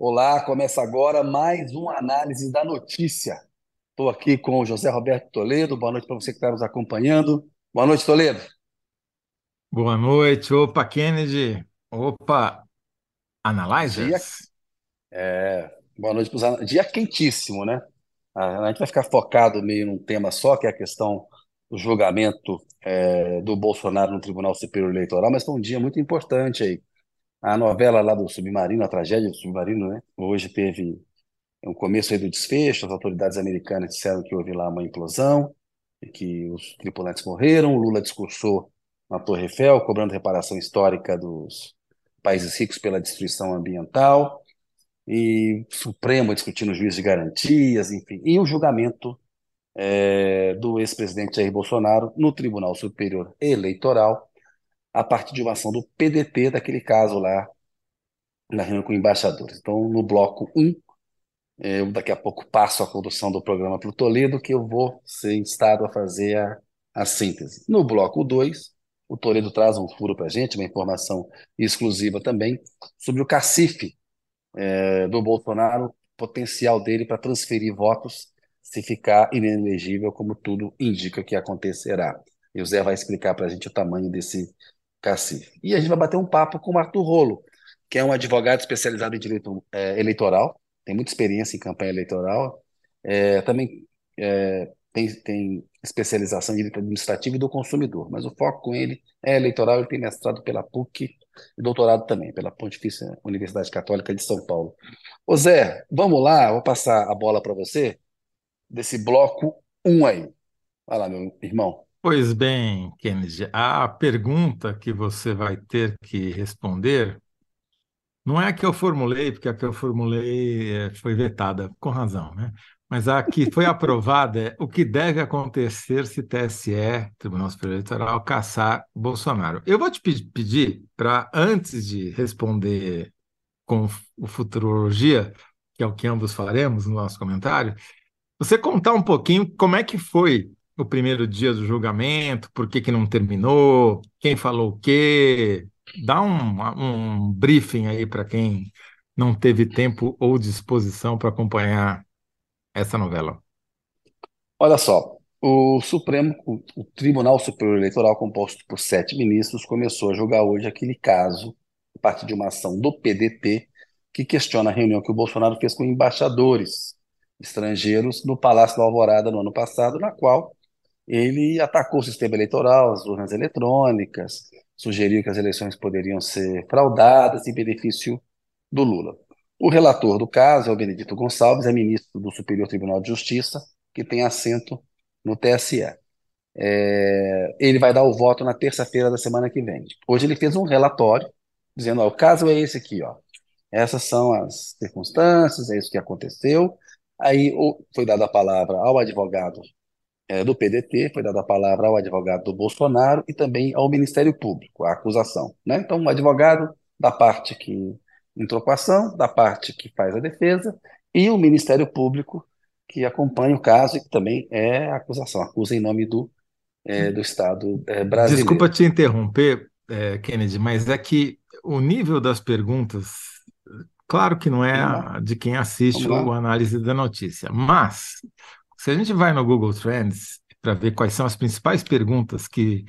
Olá, começa agora mais uma análise da notícia. Estou aqui com o José Roberto Toledo. Boa noite para você que está nos acompanhando. Boa noite, Toledo. Boa noite. Opa, Kennedy. Opa, Dia, Analyzers. é, boa noite para os Dia quentíssimo, né? A a gente vai ficar focado meio num tema só, que é a questão do julgamento é, do Bolsonaro no Tribunal Superior Eleitoral, mas foi um dia muito importante aí. A novela lá do Submarino, a tragédia do Submarino, né? Hoje teve o começo aí do desfecho, as autoridades americanas disseram que houve lá uma implosão e que os tripulantes morreram. O Lula discursou na Torre Eiffel, cobrando reparação histórica dos países ricos pela destruição ambiental, e o Supremo discutindo juízo de garantias, enfim, e o julgamento é, do ex-presidente Jair Bolsonaro no Tribunal Superior Eleitoral, a partir de uma ação do PDT, daquele caso lá, na reunião com embaixadores. Então, no bloco um eu daqui a pouco passo a condução do programa para o Toledo, que eu vou ser instado a fazer a, a síntese. No bloco 2, o Toledo traz um furo para a gente, uma informação exclusiva também, sobre o cacife eh, do Bolsonaro, potencial dele para transferir votos se ficar inelegível, como tudo indica que acontecerá. E o Zé vai explicar para a gente o tamanho desse cacife. E a gente vai bater um papo com o Arthur Rolo, que é um advogado especializado em direito eh, eleitoral, tem muita experiência em campanha eleitoral, é, também é, tem, tem especialização em direito administrativo e do consumidor, mas o foco com ele é eleitoral, ele tem mestrado pela PUC e doutorado também pela Pontifícia Universidade Católica de São Paulo. Ô Zé, vamos lá, vou passar a bola para você, desse bloco um aí. Vai lá, meu irmão. Pois bem, Kennedy, a pergunta que você vai ter que responder não é a que eu formulei, porque a que eu formulei eh, foi vetada, com razão, né? Mas a que foi aprovada é o que deve acontecer se TSE, Tribunal Superior Eleitoral, caçar Bolsonaro. Eu vou te pe- pedir para, antes de responder com o Futurologia, que é o que ambos faremos no nosso comentário, você contar um pouquinho como é que foi o primeiro dia do julgamento, por que que não terminou, quem falou o quê, dá um, um briefing aí para quem não teve tempo ou disposição para acompanhar essa novela. Olha só, o Supremo, o, Tribunal Superior Eleitoral, composto por sete ministros, começou a julgar hoje aquele caso, a partir de uma ação do PDT, que questiona a reunião que o Bolsonaro fez com embaixadores estrangeiros no Palácio da Alvorada no ano passado, na qual ele atacou o sistema eleitoral, as urnas eletrônicas, sugeriu que as eleições poderiam ser fraudadas em benefício do Lula. O relator do caso é o Benedito Gonçalves, é ministro do Superior Tribunal de Justiça, que tem assento no TSE. É, ele vai dar o voto na terça-feira da semana que vem. Hoje ele fez um relatório dizendo: ó, o caso é esse aqui, ó. Essas são as circunstâncias, é isso que aconteceu. Aí foi dada a palavra ao advogado é, do PDT, foi dada a palavra ao advogado do Bolsonaro e também ao Ministério Público, a acusação, né? Então, o advogado da parte que entrou com a ação, da parte que faz a defesa, e o Ministério Público que acompanha o caso e que também é a acusação, acusa em nome do, é, do Estado é, Desculpa brasileiro. te interromper, eh, Kennedy, mas é que o nível das perguntas, claro que não é de quem assiste o análise da notícia, mas se a gente vai no Google Trends para ver quais são as principais perguntas que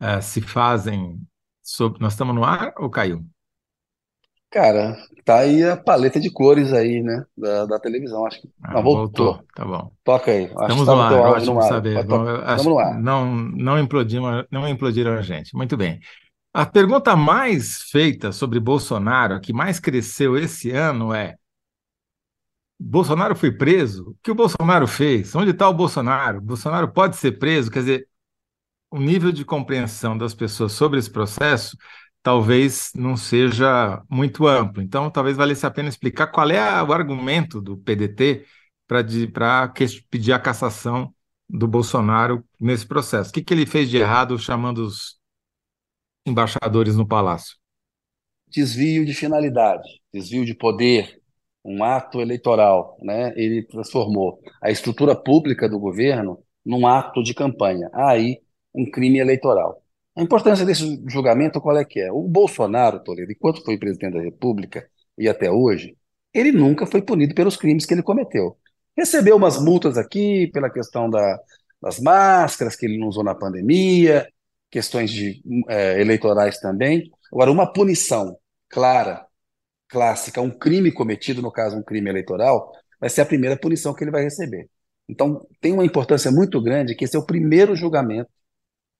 eh, se fazem sobre. Nós estamos no ar ou caiu? Cara, tá aí a paleta de cores aí, né, da, da televisão, acho que... Ah, Não, voltou. voltou, tá bom. Toca aí, acho Estamos no estava o teu ar, áudio no ótimo ar. saber. Bom, acho no ar. não, não implodiram, não implodiram a gente. Muito bem. A pergunta mais feita sobre Bolsonaro, a que mais cresceu esse ano é: Bolsonaro foi preso? O que o Bolsonaro fez? Onde está o Bolsonaro? Bolsonaro pode ser preso? Quer dizer, o nível de compreensão das pessoas sobre esse processo talvez não seja muito amplo. Então, talvez valesse a pena explicar qual é o argumento do PDT para pedir a cassação do Bolsonaro nesse processo. O que, que ele fez de errado chamando os embaixadores no palácio? desvio de finalidade, desvio de poder, um ato eleitoral, né? Ele transformou a estrutura pública do governo num ato de campanha. Aí um crime eleitoral. A importância desse julgamento qual é que é? O Bolsonaro, Toledo, enquanto foi presidente da República e até hoje, ele nunca foi punido pelos crimes que ele cometeu. Recebeu umas multas aqui pela questão da, das máscaras que ele não usou na pandemia, questões de, é, eleitorais também. Agora, uma punição clara, clássica, um crime cometido, no caso, um crime eleitoral, vai ser a primeira punição que ele vai receber. Então, tem uma importância muito grande que esse é o primeiro julgamento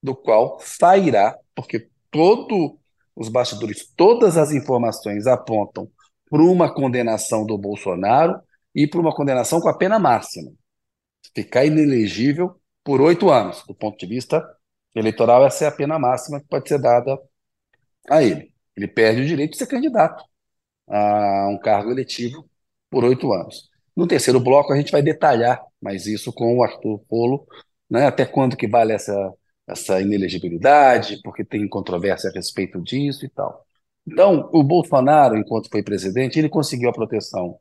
do qual sairá, porque todos os bastidores, todas as informações apontam para uma condenação do Bolsonaro e para uma condenação com a pena máxima. Ficar inelegível por oito anos. Do ponto de vista eleitoral, essa é a pena máxima que pode ser dada a ele. Ele perde o direito de ser candidato a um cargo eletivo por oito anos. No terceiro bloco, a gente vai detalhar mais isso com o Arthur Polo, né, até quando que vale essa, essa inelegibilidade, porque tem controvérsia a respeito disso e tal. Então, o Bolsonaro, enquanto foi presidente, ele conseguiu a proteção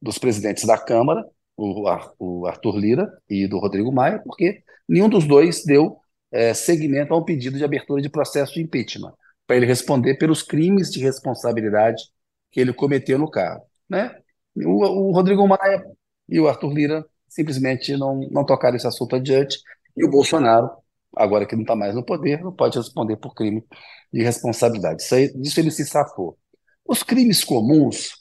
dos presidentes da Câmara, o, Arthur Lira e do Rodrigo Maia, porque nenhum dos dois deu é, seguimento a um pedido de abertura de processo de impeachment, para ele responder pelos crimes de responsabilidade que ele cometeu no cargo. Né? O, o Rodrigo Maia e o Arthur Lira simplesmente não, não tocaram esse assunto adiante, e o Bolsonaro, agora que não está mais no poder, não pode responder por crime de responsabilidade. Isso aí, disso ele se safou. Os crimes comuns,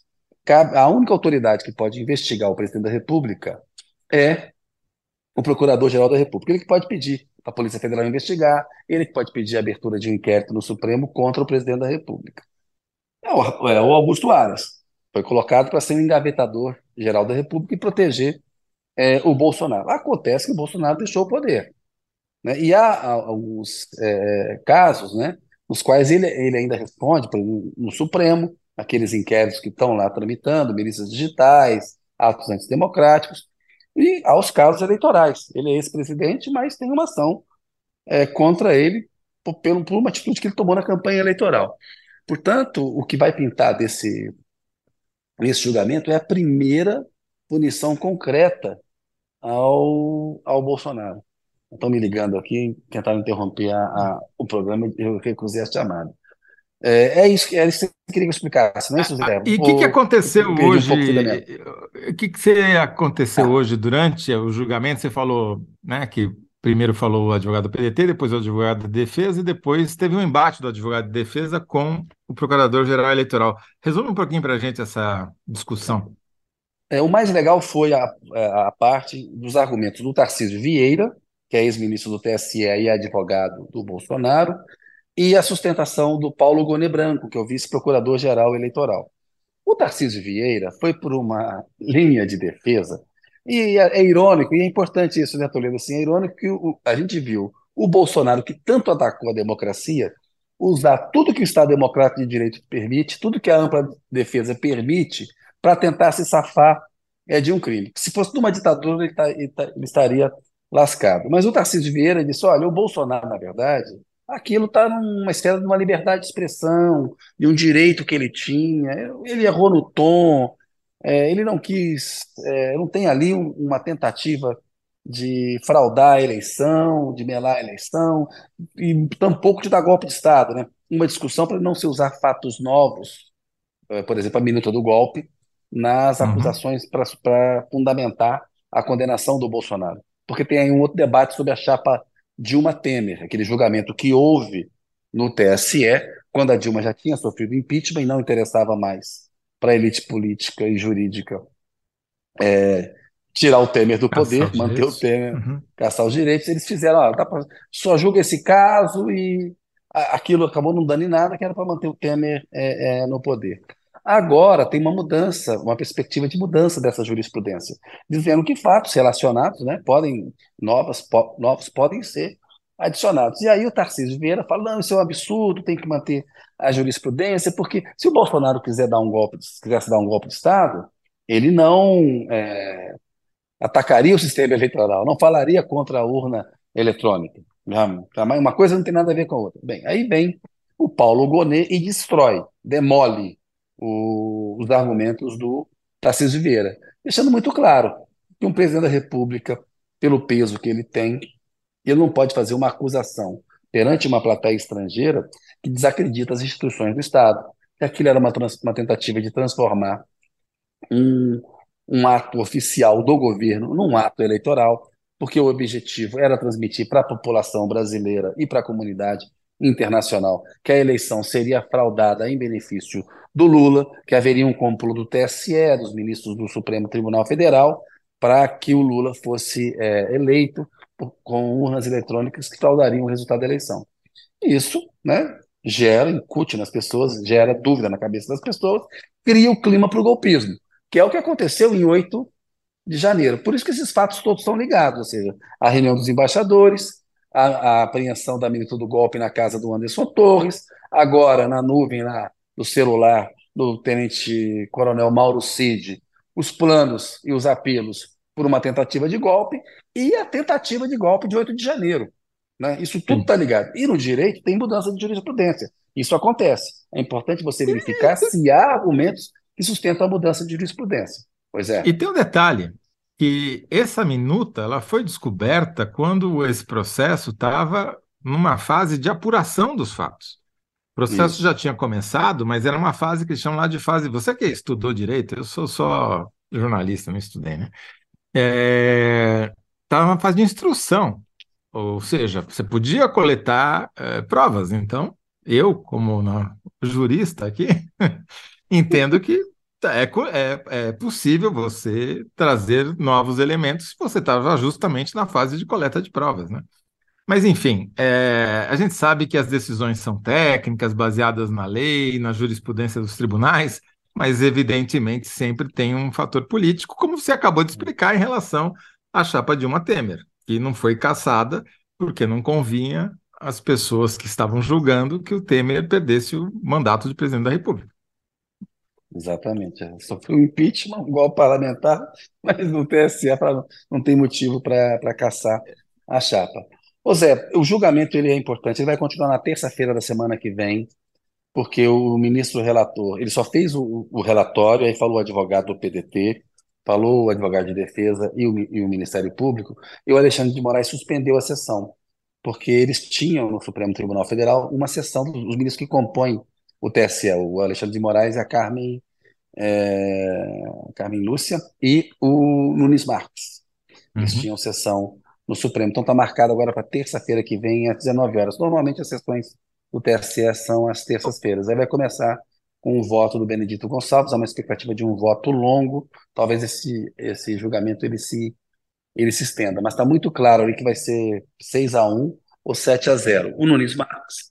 a única autoridade que pode investigar o presidente da República é o Procurador-Geral da República. Ele que pode pedir para a Polícia Federal investigar, ele que pode pedir a abertura de um inquérito no Supremo contra o presidente da República. É o, é o Augusto Aras. Foi colocado para ser um engavetador geral da República e proteger é, o Bolsonaro. Acontece que o Bolsonaro deixou o poder. Né? E há alguns é, casos né, nos quais ele, ele ainda responde no, no Supremo, aqueles inquéritos que estão lá tramitando, milícias digitais, atos antidemocráticos, e aos casos eleitorais. Ele é ex-presidente, mas tem uma ação é, contra ele por, por uma atitude que ele tomou na campanha eleitoral. Portanto, o que vai pintar desse esse julgamento é a primeira punição concreta ao, ao Bolsonaro. Estão me ligando aqui, tentaram interromper a, a, o programa, eu recusei a chamada. É, é, isso, é isso que eu queria que eu explicasse, não é isso, Zé? E o que, que aconteceu hoje? O que, que você aconteceu ah. hoje durante o julgamento? Você falou né, que primeiro falou o advogado do PDT, depois o advogado de defesa, e depois teve um embate do advogado de defesa com o procurador-geral eleitoral. Resume um pouquinho para a gente essa discussão. É, o mais legal foi a, a parte dos argumentos do Tarcísio Vieira, que é ex-ministro do TSE e advogado do Bolsonaro, e a sustentação do Paulo Gone Branco, que é o vice-procurador-geral eleitoral. O Tarcísio Vieira foi por uma linha de defesa, e é, é irônico, e é importante isso, né, Toledo? Assim, é irônico que o, a gente viu o Bolsonaro, que tanto atacou a democracia, usar tudo que o Estado Democrático de Direito permite, tudo que a ampla defesa permite, para tentar se safar é, de um crime. Se fosse numa ditadura, ele, tá, ele, tá, ele estaria lascado. Mas o Tarcísio Vieira disse: olha, o Bolsonaro, na verdade, aquilo está numa esfera de uma liberdade de expressão, de um direito que ele tinha. Ele errou no tom, é, ele não quis, é, não tem ali um, uma tentativa de fraudar a eleição, de melar a eleição, e tampouco de dar golpe de Estado. Né? Uma discussão para não se usar fatos novos, é, por exemplo, a minuta do golpe, nas uhum. acusações para fundamentar a condenação do Bolsonaro. Porque tem aí um outro debate sobre a chapa Dilma Temer, aquele julgamento que houve no TSE, quando a Dilma já tinha sofrido impeachment e não interessava mais para a elite política e jurídica é, tirar o Temer do poder, manter o Temer, uhum. caçar os direitos. Eles fizeram, ó, pra, só julga esse caso e aquilo acabou não dando em nada, que era para manter o Temer é, é, no poder. Agora tem uma mudança, uma perspectiva de mudança dessa jurisprudência, dizendo que fatos relacionados, né, podem novas, po, novos podem ser adicionados. E aí o Tarcísio Vieira fala: não, isso é um absurdo, tem que manter a jurisprudência, porque se o Bolsonaro quiser dar um golpe, quisesse dar um golpe de Estado, ele não é, atacaria o sistema eleitoral, não falaria contra a urna eletrônica. Uma coisa não tem nada a ver com a outra. Bem, aí vem o Paulo Gonet e destrói, demole o, os argumentos do Tarcísio Vieira, deixando muito claro que um presidente da República, pelo peso que ele tem, ele não pode fazer uma acusação perante uma plateia estrangeira que desacredita as instituições do Estado. Que aquilo era uma, uma tentativa de transformar um, um ato oficial do governo num ato eleitoral, porque o objetivo era transmitir para a população brasileira e para a comunidade internacional que a eleição seria fraudada em benefício do Lula, que haveria um complô do TSE, dos ministros do Supremo Tribunal Federal, para que o Lula fosse é, eleito com urnas eletrônicas que fraudariam o resultado da eleição. Isso né, gera, incute nas pessoas, gera dúvida na cabeça das pessoas, cria o clima para o golpismo, que é o que aconteceu em 8 de janeiro. Por isso que esses fatos todos estão ligados, ou seja, a reunião dos embaixadores, a, a apreensão da minuta do golpe na casa do Anderson Torres, agora na nuvem lá do celular do tenente-coronel Mauro Cid, os planos e os apelos por uma tentativa de golpe e a tentativa de golpe de 8 de janeiro. Né? Isso tudo está ligado. E no direito tem mudança de jurisprudência. Isso acontece. É importante você verificar se há argumentos que sustentam a mudança de jurisprudência. Pois é. E tem um detalhe, que essa minuta ela foi descoberta quando esse processo estava numa fase de apuração dos fatos. O processo Isso. já tinha começado, mas era uma fase que eles chamam lá de fase. Você que estudou direito, eu sou só jornalista, não estudei, né? Estava é... numa fase de instrução. Ou seja, você podia coletar é, provas. Então, eu, como não, jurista aqui, entendo que é, é, é, possível você trazer novos elementos se você estava justamente na fase de coleta de provas, né? Mas, enfim, é, a gente sabe que as decisões são técnicas, baseadas na lei, na jurisprudência dos tribunais, mas, evidentemente, sempre tem um fator político, como você acabou de explicar em relação à chapa Dilma Temer que não foi caçada porque não convinha às pessoas que estavam julgando que o Temer perdesse o mandato de presidente da República. Exatamente. É. Sofreu um impeachment, igual parlamentar, mas no TSE não tem motivo para caçar a chapa. Ô Zé, o julgamento ele é importante, ele vai continuar na terça-feira da semana que vem, porque o ministro relator, ele só fez o, o relatório, aí falou o advogado do PDT, falou o advogado de defesa e o, e o Ministério Público, e o Alexandre de Moraes suspendeu a sessão, porque eles tinham no Supremo Tribunal Federal uma sessão dos, ministros que compõem o TSE, o Alexandre de Moraes e a Carmen, é, Carmen Lúcia e o Nunes Marques. Eles uhum. tinham sessão no Supremo. Então está marcado agora para terça-feira que vem, às 19 horas. Normalmente as sessões do TSE são às terças-feiras. Aí vai começar com o voto do Benedito Gonçalves, há uma expectativa de um voto longo, talvez esse, esse julgamento ele se, ele se estenda, mas está muito claro ali que vai ser 6 a 1 ou 7 a 0 O Nunes Marques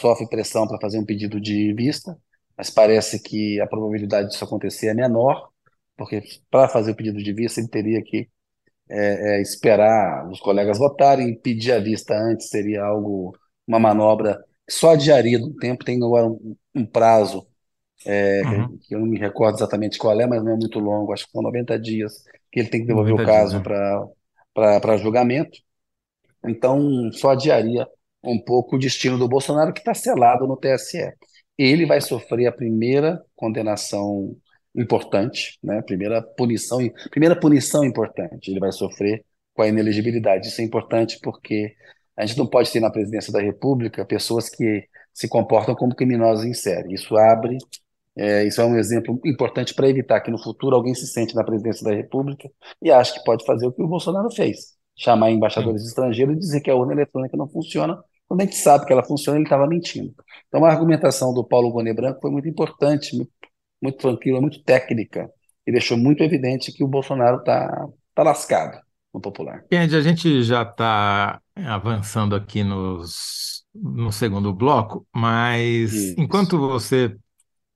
sofre pressão para fazer um pedido de vista, mas parece que a probabilidade disso acontecer é menor, porque para fazer o pedido de vista ele teria que é, é, esperar os colegas votarem, pedir a vista antes seria algo, uma manobra só adiaria no tempo, tem agora um, um prazo é, uhum. que eu não me recordo exatamente qual é, mas não é muito longo, acho que são 90 dias que ele tem que devolver o caso né? para julgamento. Então, só adiaria um pouco o destino do Bolsonaro, que está selado no TSE. Ele vai sofrer a primeira condenação importante, né? primeira punição, primeira punição importante. Ele vai sofrer com a inelegibilidade. Isso é importante porque a gente não pode ter na presidência da República pessoas que se comportam como criminosos em série. Isso abre, é, isso é um exemplo importante para evitar que no futuro alguém se sente na presidência da República e ache que pode fazer o que o Bolsonaro fez, chamar embaixadores Sim. estrangeiros e dizer que a urna eletrônica não funciona, quando a gente sabe que ela funciona, ele estava mentindo. Então a argumentação do Paulo Gonet Branco foi muito importante, muito, muito tranquila, muito técnica, e deixou muito evidente que o Bolsonaro está tá lascado no popular. Kennedy, a gente já está avançando aqui nos, no segundo bloco, mas Isso. enquanto você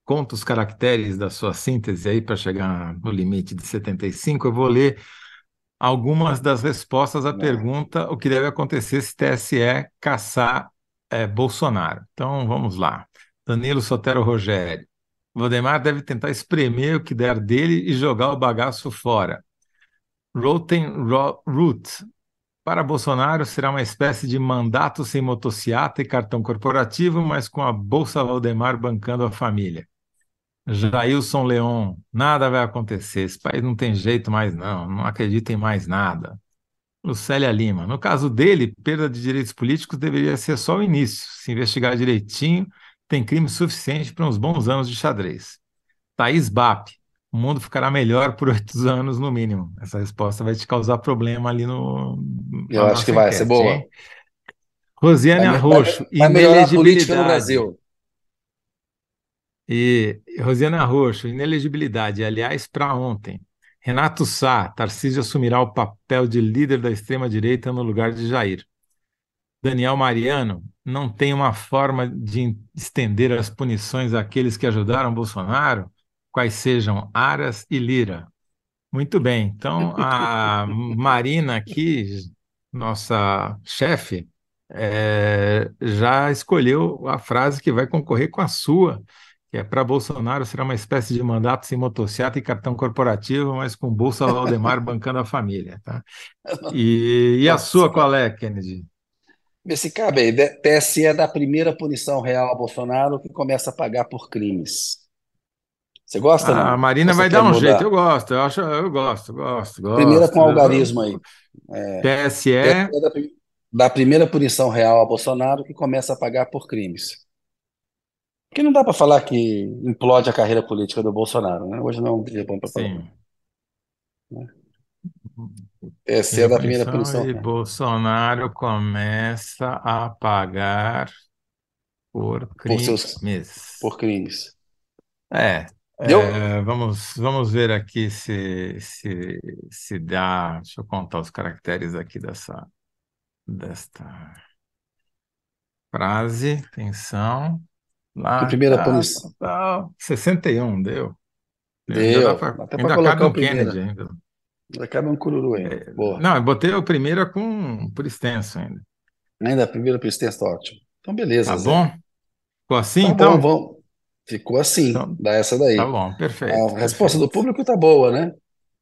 conta os caracteres da sua síntese aí para chegar no limite de 75, eu vou ler algumas das respostas à Não. pergunta o que deve acontecer se TSE caçar é, Bolsonaro. Então vamos lá. Danilo Sotero Rogério. Valdemar deve tentar espremer o que der dele e jogar o bagaço fora. Root. Para Bolsonaro, será uma espécie de mandato sem motociata e cartão corporativo, mas com a Bolsa Valdemar bancando a família. Jailson Leon, nada vai acontecer. Esse país não tem jeito mais, não. Não acredita em mais nada. Lucélia Lima, no caso dele, perda de direitos políticos deveria ser só o início. Se investigar direitinho, tem crime suficiente para uns bons anos de xadrez. Thaís Bap, o mundo ficará melhor por oito anos, no mínimo. Essa resposta vai te causar problema ali no. Eu acho que vai enquete, ser boa. Hein? Rosiane vai, Arroxo, vai, vai política no Brasil. E Rosiane Arroxo, inelegibilidade. Aliás, para ontem. Renato Sá, Tarcísio assumirá o papel de líder da extrema-direita no lugar de Jair. Daniel Mariano, não tem uma forma de estender as punições àqueles que ajudaram Bolsonaro? Quais sejam Aras e Lira. Muito bem, então a Marina aqui, nossa chefe, é, já escolheu a frase que vai concorrer com a sua, que é para Bolsonaro será uma espécie de mandato sem motocicleta e cartão corporativo, mas com Bolsa Valdemar bancando a família. Tá? E, e a sua qual é, Kennedy? Esse cabe aí, TSE é da primeira punição real a Bolsonaro que começa a pagar por crimes. Você gosta? Ah, a Marina vai dar um mudar? jeito, eu gosto, eu acho, eu gosto, gosto, gosto. Primeira com algarismo aí. É, TSE. É da, da, primeira punição real a Bolsonaro que começa a pagar por crimes. Porque não dá para falar que implode a carreira política do Bolsonaro, né? Hoje não é um dia bom para falar. Sim. Né? TSE é da primeira punição. E Bolsonaro começa a pagar por crimes. Por, seus, por crimes. É, é, vamos, vamos ver aqui se, se, se dá. Deixa eu contar os caracteres aqui dessa, desta frase. Atenção. Lá, que primeira tá, punição. Tá, 61, deu. Deu. Pra, Até ainda cabe um Kennedy ainda. Ainda cabe um cururu ainda. É. Não, eu botei a primeira com, por extenso ainda. Ainda a primeira por extenso, tá ótimo. Então, beleza. Tá Zé. bom? Ficou assim, tá então? Bom, vamos. Ficou assim, então, dá essa daí. Tá bom, perfeito. A perfeito. resposta do público tá boa, né?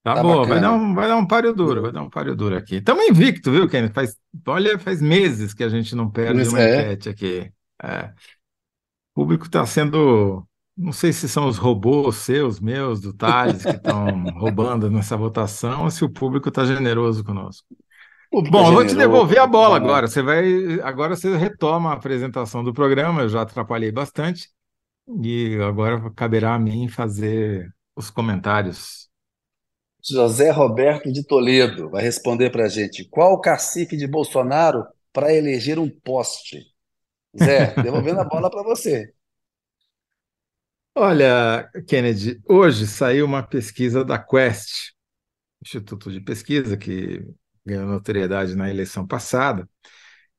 Tá, tá boa, vai dar, um, vai dar um páreo duro, vai dar um páreo duro aqui. Estamos invicto, viu, Ken? Faz, olha, faz meses que a gente não perde Mas uma é. enquete aqui. É. O público está sendo. Não sei se são os robôs seus, meus, do Thales, que estão roubando nessa votação, ou se o público está generoso conosco. Bom, eu vou te devolver a bola agora. Você vai, agora você retoma a apresentação do programa. Eu já atrapalhei bastante. E agora caberá a mim fazer os comentários. José Roberto de Toledo vai responder para a gente. Qual o cacife de Bolsonaro para eleger um poste? Zé, devolvendo a bola para você. Olha, Kennedy, hoje saiu uma pesquisa da Quest, Instituto de Pesquisa, que ganhou notoriedade na eleição passada,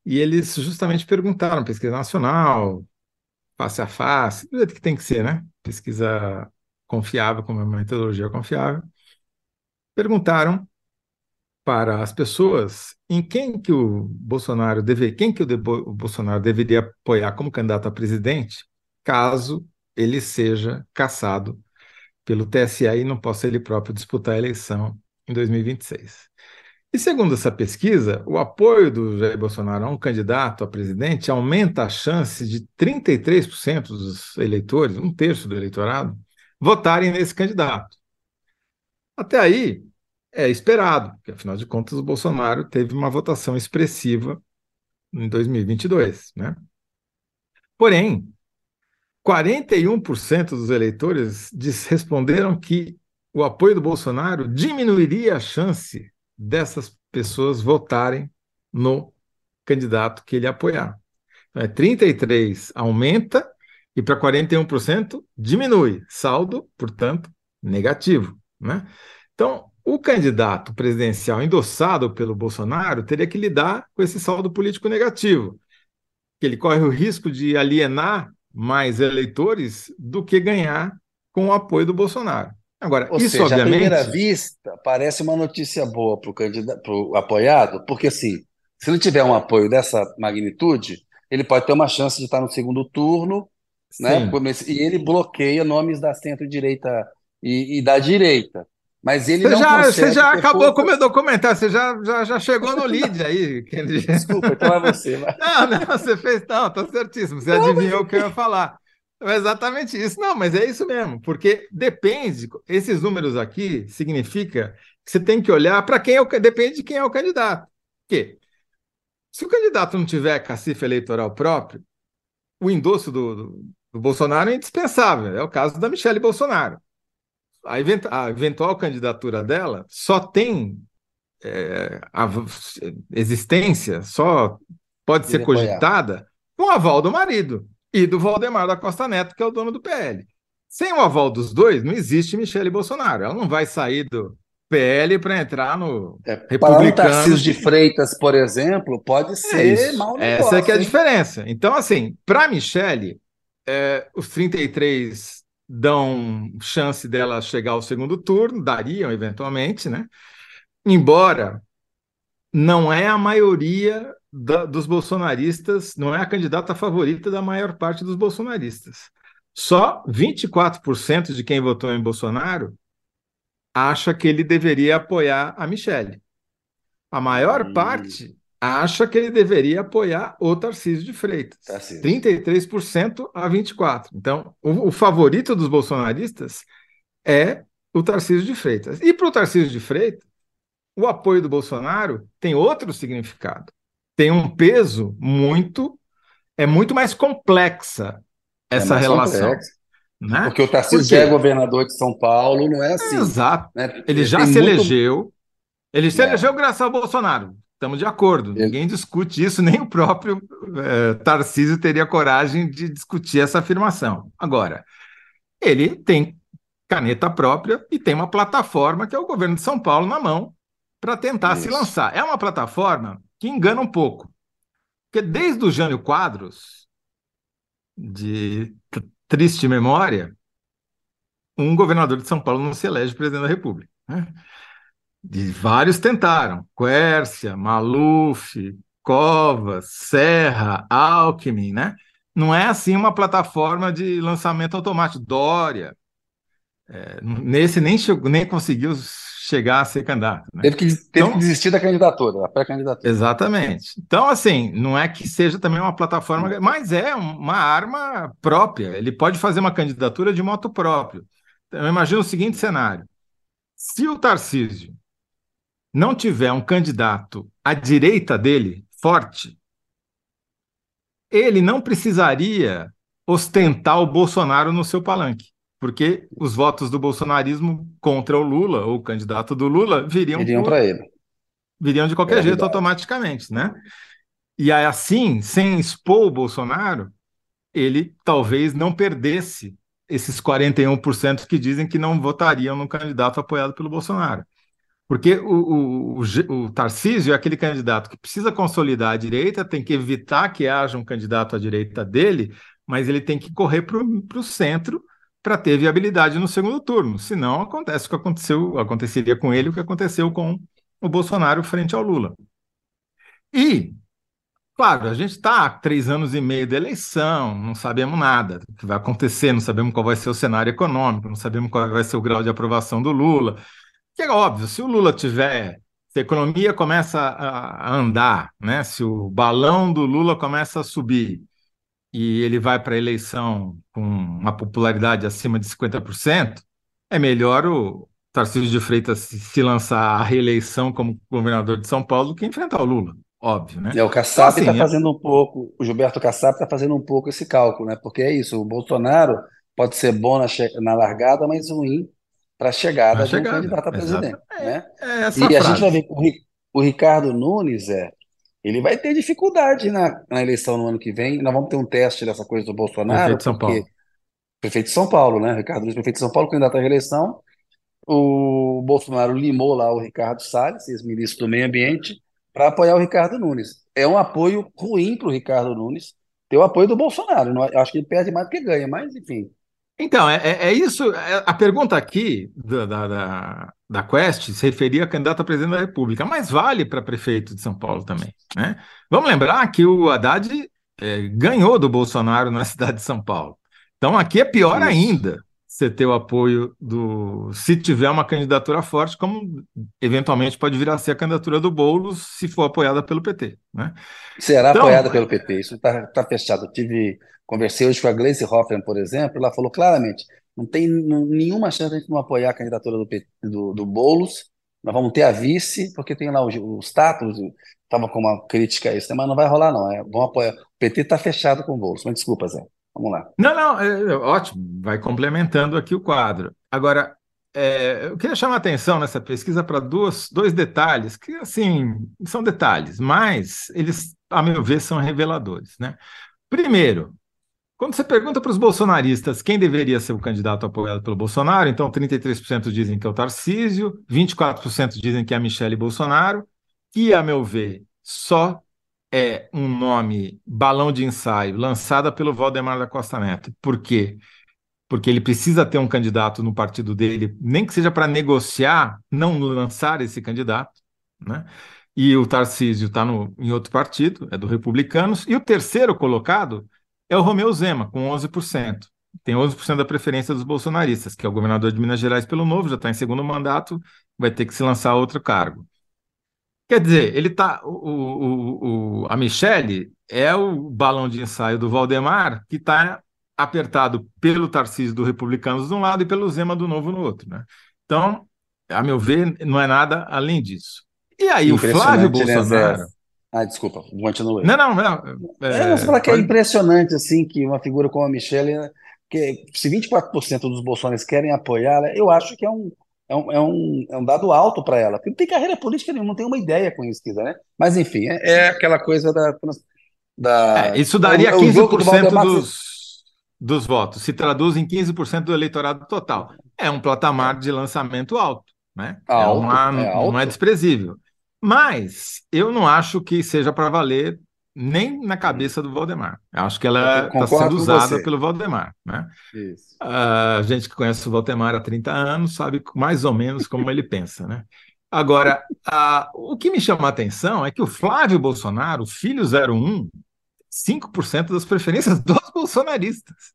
e eles justamente perguntaram, pesquisa nacional, face a face, do jeito que tem que ser, né? Pesquisa confiável, com uma metodologia confiável. Perguntaram para as pessoas em quem que o Bolsonaro deve, quem que o, de, o Bolsonaro deveria apoiar como candidato a presidente, caso ele seja caçado pelo TSE e não possa ele próprio disputar a eleição em 2026. E segundo essa pesquisa, o apoio do Jair Bolsonaro a um candidato a presidente aumenta a chance de 33% dos eleitores, um terço do eleitorado, votarem nesse candidato. Até aí é esperado, porque afinal de contas o Bolsonaro teve uma votação expressiva em 2022, né? Porém, 41% dos eleitores responderam que o apoio do Bolsonaro diminuiria a chance dessas pessoas votarem no candidato que ele apoiar. Então, é 33 aumenta e para 41% diminui. Saldo, portanto, negativo. Né? Então, o candidato presidencial endossado pelo Bolsonaro teria que lidar com esse saldo político negativo, que ele corre o risco de alienar mais eleitores do que ganhar com o apoio do Bolsonaro. Agora, Ou isso seja, obviamente. À primeira vista, parece uma notícia boa para o candidato, apoiado, porque assim, se ele tiver um apoio dessa magnitude, ele pode ter uma chance de estar no segundo turno, né? E ele bloqueia nomes da centro-direita e, e, da direita. Mas ele você não já, Você já acabou força... com o meu documentário, você já, já, já chegou no lead aí. Desculpa, então é você. Mas... Não, não, você fez. Não, tá certíssimo. Você não, adivinhou mas... o que eu ia falar. É exatamente isso. Não, mas é isso mesmo, porque depende, esses números aqui significa que você tem que olhar para quem é o depende de quem é o candidato. Por quê? Se o candidato não tiver cacife eleitoral próprio, o endosso do, do, do Bolsonaro é indispensável. É o caso da Michelle Bolsonaro. a, event, a eventual candidatura dela só tem é, a existência, só pode ser cogitada com o aval do marido e do Valdemar da Costa Neto, que é o dono do PL. Sem o aval dos dois, não existe Michele Bolsonaro. Ela não vai sair do PL para entrar no é, republicano. Para Tarcísio de Freitas, por exemplo, pode é ser é mal negócio, Essa é que é a diferença. Então, assim, para Michele, é, os 33 dão chance dela chegar ao segundo turno, dariam eventualmente, né? Embora não é a maioria da, dos bolsonaristas, não é a candidata favorita da maior parte dos bolsonaristas. Só 24% de quem votou em Bolsonaro acha que ele deveria apoiar a Michelle. A maior hum. parte acha que ele deveria apoiar o Tarcísio de Freitas. Tarcísio. 33% a 24%. Então, o, o, favorito dos bolsonaristas é o Tarcísio de Freitas. E para o Tarcísio de Freitas, o apoio do Bolsonaro tem outro significado tem um peso muito, é muito mais complexa é essa é relação. Né? Porque o Tarcísio é governador de São Paulo, não é assim. Exato. Né? Ele já tem se muito... elegeu. Ele se é. elegeu graças ao Bolsonaro. Estamos de acordo. Ele... Ninguém discute isso, nem o próprio é, Tarcísio teria coragem de discutir essa afirmação. Agora, ele tem caneta própria e tem uma plataforma que é o governo de São Paulo na mão para tentar isso. se lançar. É uma plataforma que engana um pouco. Porque desde o Jânio Quadros, de triste memória, um governador de São Paulo não se elege presidente da República. Né? Vários tentaram, Quércia, Maluf, Covas, Serra, Alckmin, né? Não é assim uma plataforma de lançamento automático. Dória, é, nesse nem, chegou, nem conseguiu chegar a ser candidato. Né? Teve, que, teve então, que desistir da candidatura, da pré-candidatura. Exatamente. Então, assim, não é que seja também uma plataforma, mas é uma arma própria. Ele pode fazer uma candidatura de moto próprio. Então, eu imagino o seguinte cenário: se o Tarcísio não tiver um candidato à direita dele, forte, ele não precisaria ostentar o Bolsonaro no seu palanque porque os votos do bolsonarismo contra o Lula, ou o candidato do Lula, viriam, viriam para ele. Viriam de qualquer é jeito automaticamente, né? E aí, assim, sem expor o Bolsonaro, ele talvez não perdesse esses 41% que dizem que não votariam no candidato apoiado pelo Bolsonaro. Porque o, o, o, o, Tarcísio é aquele candidato que precisa consolidar a direita, tem que evitar que haja um candidato à direita dele, mas ele tem que correr para o centro para ter viabilidade no segundo turno. Senão acontece o que aconteceu, aconteceria com ele o que aconteceu com o Bolsonaro frente ao Lula. E, claro, a gente está três anos e meio de eleição, não sabemos nada do que vai acontecer, não sabemos qual vai ser o cenário econômico, não sabemos qual vai ser o grau de aprovação do Lula. Que é óbvio, se o Lula tiver se a economia começa a andar, né? se o balão do Lula começa a subir, e ele vai para a eleição com uma popularidade acima de 50%, é melhor o Tarcísio de Freitas se lançar à reeleição como governador de São Paulo do que enfrentar o Lula, óbvio, né? É, o Kassab está então, assim, é fazendo um pouco, o Gilberto Kassab está fazendo um pouco esse cálculo, né? Porque é isso, o Bolsonaro pode ser bom na, na largada, mas ruim para a chegada, de um candidato a presidente. Né? É, é e a gente vai ver o, o Ricardo Nunes é ele vai ter dificuldade na, na eleição no ano que vem. Nós vamos ter um teste dessa coisa do Bolsonaro. Prefeito de São Paulo. Prefeito de São Paulo, né? Ricardo Luiz, prefeito de São Paulo, candidato à reeleição. O Bolsonaro limou lá o Ricardo Salles, ex-ministro do Meio Ambiente, para apoiar o Ricardo Nunes. É um apoio ruim para o Ricardo Nunes ter o apoio do Bolsonaro. Não, acho que ele perde mais do que ganha, mas enfim. Então, é, é, é isso. É, a pergunta aqui da, da, da, da, Quest se referia a candidato a presidente da República, mas vale para prefeito de São Paulo também. Né? Vamos lembrar que o Haddad é, ganhou do Bolsonaro na cidade de São Paulo. Então, aqui é pior isso. ainda você ter o apoio do. Se tiver uma candidatura forte, como eventualmente pode vir a ser a candidatura do Boulos, se for apoiada pelo PT. Né? Será então, apoiada pelo PT, isso está tá fechado. Eu tive Conversei hoje com a Gleice Hoffman, por exemplo, ela falou claramente: não tem nenhuma chance de a gente não apoiar a candidatura do, do, do Boulos, nós vamos ter a vice, porque tem lá os, os status, estava com uma crítica a isso, mas não vai rolar, não. É, vamos apoiar. O PT está fechado com o Boulos, mas desculpa, Zé. Vamos lá. Não, não, é, é, ótimo, vai complementando aqui o quadro. Agora, é, eu queria chamar a atenção nessa pesquisa para dois, dois detalhes, que, assim, são detalhes, mas eles, a meu ver, são reveladores. Né? Primeiro, quando você pergunta para os bolsonaristas quem deveria ser o candidato apoiado pelo Bolsonaro, então 33% dizem que é o Tarcísio, 24% dizem que é a Michele Bolsonaro, que, a meu ver, só é um nome balão de ensaio lançada pelo Valdemar da Costa Neto. Por quê? Porque ele precisa ter um candidato no partido dele, nem que seja para negociar, não lançar esse candidato, né? E o Tarcísio está em outro partido, é do Republicanos, e o terceiro colocado é o Romeu Zema, com 11%. Tem 11% da preferência dos bolsonaristas, que é o governador de Minas Gerais pelo Novo, já está em segundo mandato, vai ter que se lançar outro cargo. Quer dizer, ele tá. O, o, o, a Michelle é o balão de ensaio do Valdemar, que está apertado pelo Tarcísio do Republicanos de um lado e pelo Zema do Novo no outro. Né? Então, a meu ver, não é nada além disso. E aí, o Flávio né, Bolsonaro. Né, ah, desculpa, continue. Não, não, não. É, é você fala que é impressionante, assim, que uma figura como a Michelle, que se 24% dos bolsonaristas querem apoiá-la, eu acho que é um, é um, é um, é um dado alto para ela. Porque não tem carreira política nenhuma, não tem uma ideia conhecida, né? Mas, enfim, é, é aquela coisa da. da é, isso daria é, 15% do dos, dos votos, se traduz em 15% do eleitorado total. É um patamar de lançamento alto, né? É alto, é uma, alto. Não é desprezível. Mas eu não acho que seja para valer nem na cabeça do Valdemar. Eu acho que ela está sendo usada pelo Valdemar. Né? Isso. A gente que conhece o Valdemar há 30 anos sabe mais ou menos como ele pensa. Né? Agora, a, o que me chama a atenção é que o Flávio Bolsonaro, filho 01, 5% das preferências dos bolsonaristas.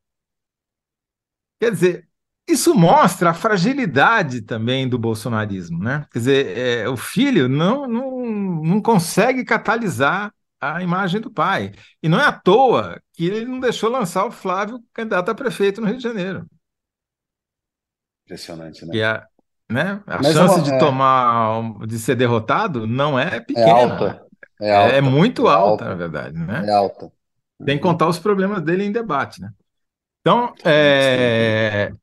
Quer dizer, isso mostra a fragilidade também do bolsonarismo, né? Quer dizer, é, o filho não, não, não consegue catalisar a imagem do pai. E não é à toa que ele não deixou lançar o Flávio candidato a prefeito no Rio de Janeiro. Impressionante, né? E a, né? a Mas chance é uma, de tomar, de ser derrotado não é, é pequena. É alta. É, alta, é muito alta, alta, na verdade, né? É alta. Tem que contar os problemas dele em debate, né? Então, é, é,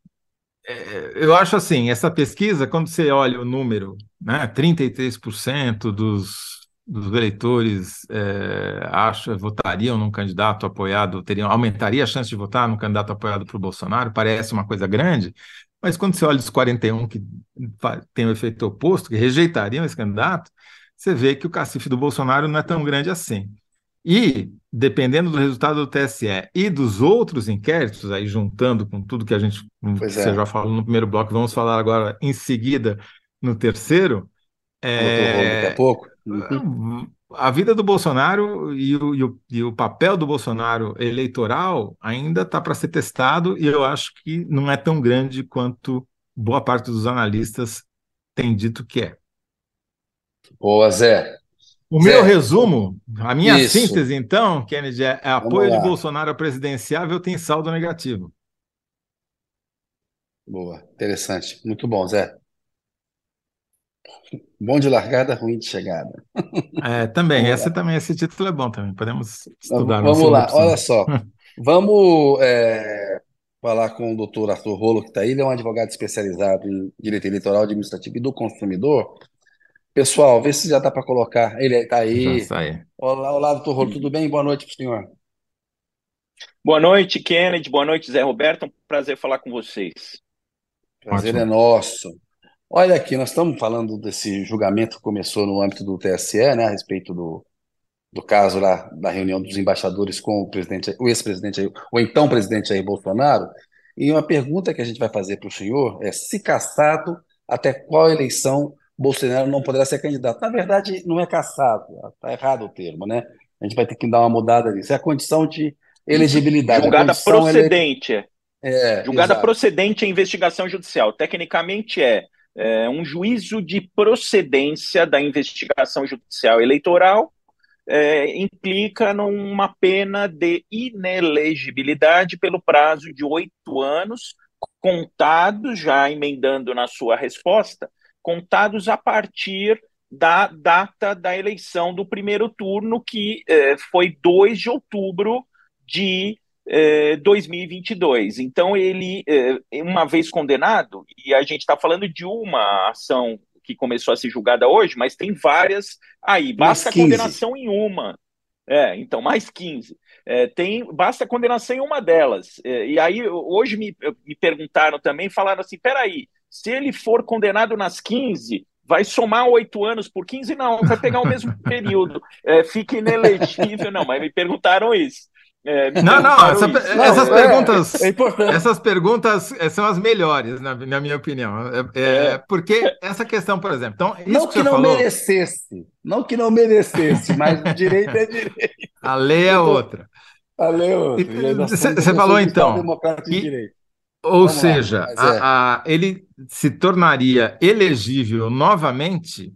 eu acho assim, essa pesquisa, quando você olha o número, né, 33% dos, dos eleitores é, acha, votariam num candidato apoiado, teriam, aumentaria a chance de votar num candidato apoiado por Bolsonaro, parece uma coisa grande, mas quando você olha os 41 que têm o efeito oposto, que rejeitariam esse candidato, você vê que o cacife do Bolsonaro não é tão grande assim. E, dependendo do resultado do TSE e dos outros inquéritos, aí juntando com tudo que a gente que é. você já falou no primeiro bloco, vamos falar agora em seguida no terceiro. É, daqui a pouco. Uhum. A vida do Bolsonaro e o, e o, e o papel do Bolsonaro eleitoral ainda está para ser testado, e eu acho que não é tão grande quanto boa parte dos analistas tem dito que é. Boa, Zé. O meu resumo, a minha Isso. síntese, então, Kennedy, é, apoio de Bolsonaro presidenciável tem saldo negativo. Boa, interessante. Muito bom, Zé. Bom de largada, ruim de chegada. É, também, esse, também, esse título é bom também. Podemos estudar. Vamos lá, olha só. Vamos é, falar com o doutor Arthur Rolo, que está aí. Ele é um advogado especializado em direito eleitoral, administrativo e do consumidor. Pessoal, vê se já dá para colocar. Ele está aí. Olá, olá, doutor Rolo, tudo bem? Boa noite para o senhor. Boa noite, Kennedy. Boa noite, Zé Roberto. Um prazer falar com vocês. Prazer Ótimo. é nosso. Olha aqui, nós estamos falando desse julgamento que começou no âmbito do TSE, né, a respeito do, do caso lá da reunião dos embaixadores com o presidente, o ex-presidente, o então presidente Jair Bolsonaro. E uma pergunta que a gente vai fazer para o senhor é: se caçado, até qual eleição Bolsonaro não poderá ser candidato. Na verdade, não é caçado, está errado o termo, né? A gente vai ter que dar uma mudada nisso. É a condição de elegibilidade. Julgada procedente. Ele... É, Julgada exato. procedente a investigação judicial. Tecnicamente é, é, um juízo de procedência da investigação judicial eleitoral é, implica numa pena de inelegibilidade pelo prazo de oito anos, contados, já emendando na sua resposta, contados a partir da data da eleição do primeiro turno, que eh, foi 2 de outubro de é, 2022. Então, ele, é, uma vez condenado, e a gente está falando de uma ação que começou a ser julgada hoje, mas tem várias aí. Basta a condenação em uma. É, então, mais 15. É, tem, basta a condenação em uma delas. É, e aí, hoje me, me perguntaram também, falaram assim: peraí, se ele for condenado nas 15, vai somar oito anos por 15? Não, vai pegar o mesmo período. É, fica inelegível. Não, mas me perguntaram isso. É, não, não, essa, não, essas é, perguntas, é essas perguntas é, são as melhores, na, na minha opinião. É, é, porque essa questão, por exemplo, então não que, que não falou... merecesse, não que não merecesse, mas o direito é direito. A lei é outra. A lei é outra. Você falou então. E, ou Vamos seja, lá, a, a, ele se tornaria elegível novamente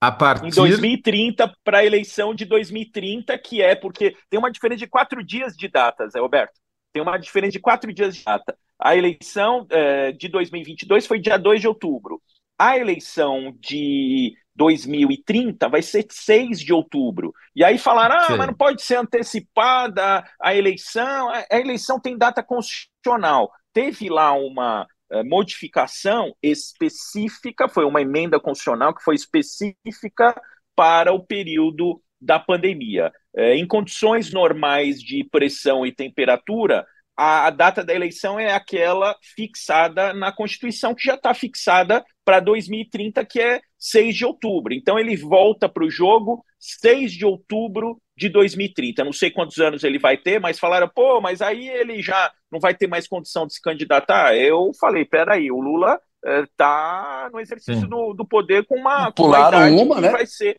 a partir... Em 2030, para a eleição de 2030, que é porque tem uma diferença de quatro dias de datas, é, Roberto? Tem uma diferença de quatro dias de data. A eleição é, de 2022 foi dia 2 de outubro. A eleição de 2030 vai ser 6 de outubro. E aí falaram, ah, Sim. mas não pode ser antecipada a eleição. A eleição tem data constitucional. Teve lá uma eh, modificação específica, foi uma emenda constitucional que foi específica para o período da pandemia. Eh, em condições normais de pressão e temperatura, a, data da eleição é aquela fixada na Constituição, que já está fixada para 2030, que é 6 de outubro. Então ele volta para o jogo 6 de outubro de 2030. Não sei quantos anos ele vai ter, mas falaram, pô, mas aí ele já não vai ter mais condição de se candidatar. Eu falei, peraí, o Lula está eh, no exercício do, do, poder com uma, com uma idade uma, né? vai ser.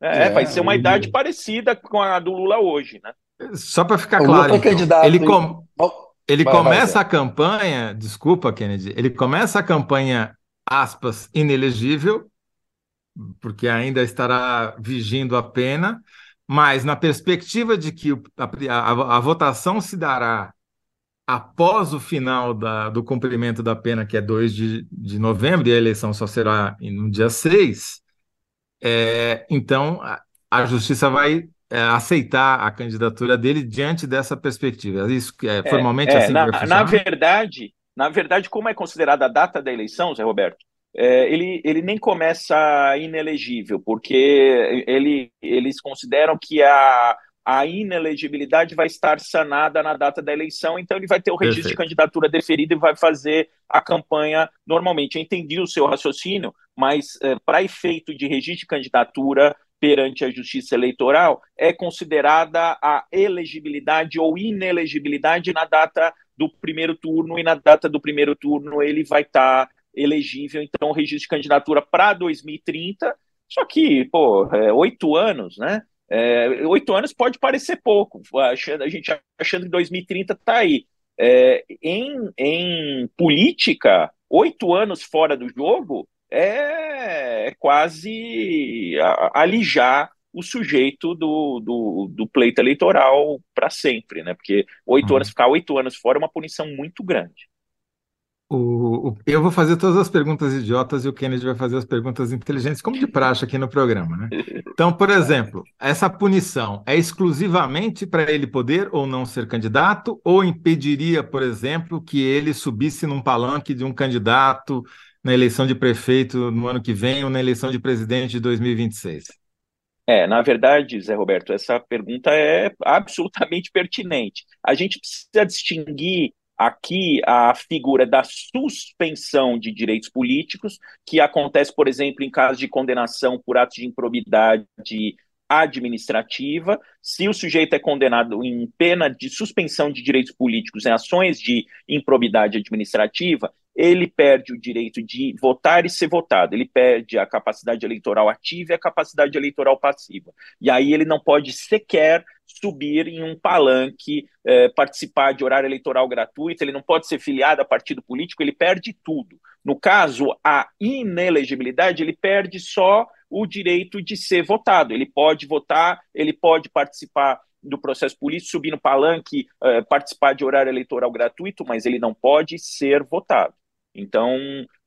É, é, vai ser uma idade parecida com a do Lula hoje, né? Só para ficar o claro, então, ele, com... ele vai, começa vai, a campanha, desculpa, Kennedy, ele começa a campanha, aspas, inelegível, porque ainda estará vigindo a pena, mas na perspectiva de que a, a, a votação se dará após o final da, do cumprimento da pena, que é 2 de, de novembro, e a eleição só será no dia 6, é, então a, a justiça vai é, aceitar a candidatura dele diante dessa perspectiva. Isso é, é formalmente é, assim na, na verdade, na verdade, como é considerada a data da eleição, Zé Roberto, é, ele, ele nem começa inelegível, porque ele, eles consideram que a, a inelegibilidade vai estar sanada na data da eleição, então ele vai ter o registro Perfeito. de candidatura deferido e vai fazer a campanha normalmente. Eu entendi o seu raciocínio, mas é, para efeito de registro de candidatura perante a Justiça Eleitoral, é considerada a elegibilidade ou inelegibilidade na data do primeiro turno, e na data do primeiro turno ele vai estar tá elegível, então, registro de candidatura para 2030. Só que, pô, é, oito anos, né? É, oito anos pode parecer pouco, achando, a gente achando que 2030 está aí. É, em, em política, oito anos fora do jogo é, é quase alijar o sujeito do, do, do pleito eleitoral para sempre, né? Porque oito uhum. anos, ficar oito anos fora é uma punição muito grande. O, o, eu vou fazer todas as perguntas idiotas e o Kennedy vai fazer as perguntas inteligentes, como de praxe aqui no programa, né? Então, por exemplo, essa punição é exclusivamente para ele poder ou não ser candidato, ou impediria, por exemplo, que ele subisse num palanque de um candidato na eleição de prefeito no ano que vem ou na eleição de presidente de 2026? É, na verdade, Zé Roberto, essa pergunta é absolutamente pertinente. A gente precisa distinguir aqui a figura da suspensão de direitos políticos, que acontece, por exemplo, em caso de condenação por atos de improbidade administrativa, se o sujeito é condenado em pena de suspensão de direitos políticos em ações de improbidade administrativa, ele perde o direito de votar e ser votado, ele perde a capacidade eleitoral ativa e a capacidade eleitoral passiva. E aí ele não pode sequer subir em um palanque, eh, participar de horário eleitoral gratuito, ele não pode ser filiado a partido político, ele perde tudo. No caso, a inelegibilidade, ele perde só o direito de ser votado. Ele pode votar, ele pode participar do processo político, subir no palanque, eh, participar de horário eleitoral gratuito, mas ele não pode ser votado. Então,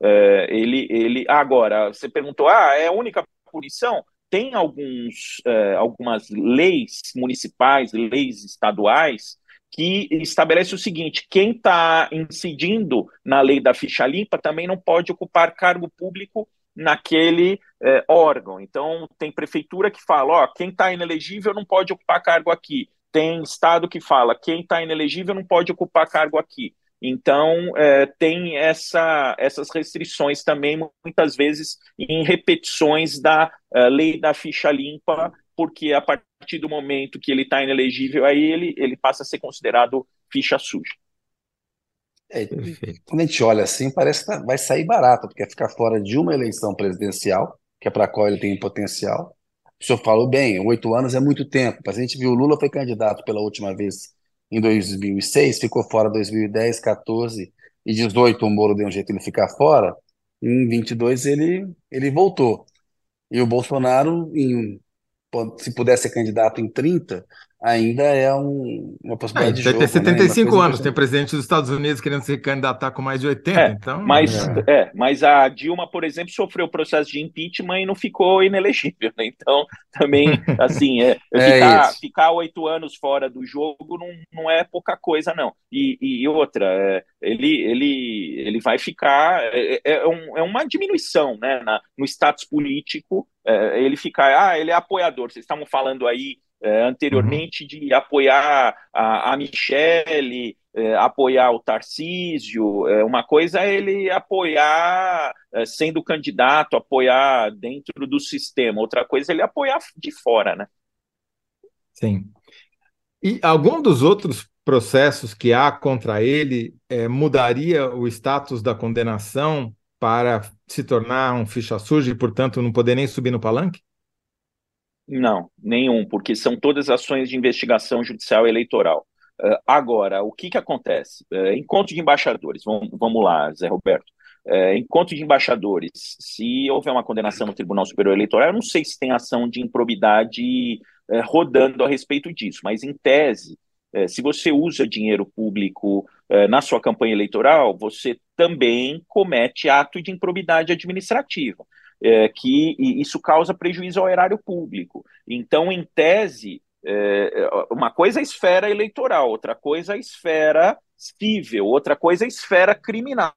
é, ele, ele. Agora, você perguntou, ah, é a única punição? tem alguns, uh, algumas leis municipais, leis estaduais, que estabelece o seguinte: quem está incidindo na lei da ficha limpa também não pode ocupar cargo público naquele eh, órgão. Então, tem prefeitura que fala: ó, quem está inelegível não pode ocupar cargo aqui. Tem estado que fala: quem está inelegível não pode ocupar cargo aqui. Então, é, tem essa, essas restrições também, muitas vezes, em repetições da uh, lei da ficha limpa, porque a partir do momento que ele está inelegível, aí ele, ele passa a ser considerado ficha suja. É, quando a gente olha assim, parece que tá, vai sair barato, porque é ficar fora de uma eleição presidencial, que é para a qual ele tem potencial. O senhor falou bem, oito anos é muito tempo. A gente viu o Lula foi candidato pela última vez em 2006, ficou fora 2010, 14 e 18 o Moro deu um jeito de ele ficar fora. Em 22 ele, ele voltou. E o Bolsonaro, em, se pudesse ser candidato em 30, ainda é um, uma possibilidade é, de jogo. Tem 75 né? anos, tem presidente dos Estados Unidos querendo se candidatar com mais de 80, é, então... Mas, é. é. mas a Dilma, por exemplo, sofreu processo de impeachment e não ficou inelegível, né? Então, também, assim, é, é ficar, oito anos fora do jogo não, não é pouca coisa, não. E, e outra, é, ele, ele, ele vai ficar... É, é, um, é uma diminuição, né, na, no status político, ele ficar... Ah, ele é apoiador, vocês estavam falando aí é, anteriormente uhum. de apoiar a, a Michele, é, apoiar o Tarcísio. É, uma coisa é ele apoiar sendo candidato, apoiar dentro do sistema, outra coisa é ele apoiar de fora, né? Sim. E algum dos outros processos que há contra ele mudaria o status da condenação para se tornar um ficha suja e, portanto, não poder nem subir no palanque? Não, nenhum, porque são todas ações de investigação judicial eleitoral. Uh, agora, o que, que acontece? Uh, encontro de embaixadores, vamos, vamos lá, Zé Roberto. Uh, encontro de embaixadores, se houver uma condenação no Tribunal Superior Eleitoral, eu não sei se tem ação de improbidade rodando a respeito disso, mas em tese, se você usa dinheiro público na sua campanha eleitoral, você também comete ato de improbidade administrativa é, que isso causa prejuízo ao erário público. Então, em tese, é, uma coisa é a esfera eleitoral, outra coisa é a esfera civil, outra coisa é a esfera criminal.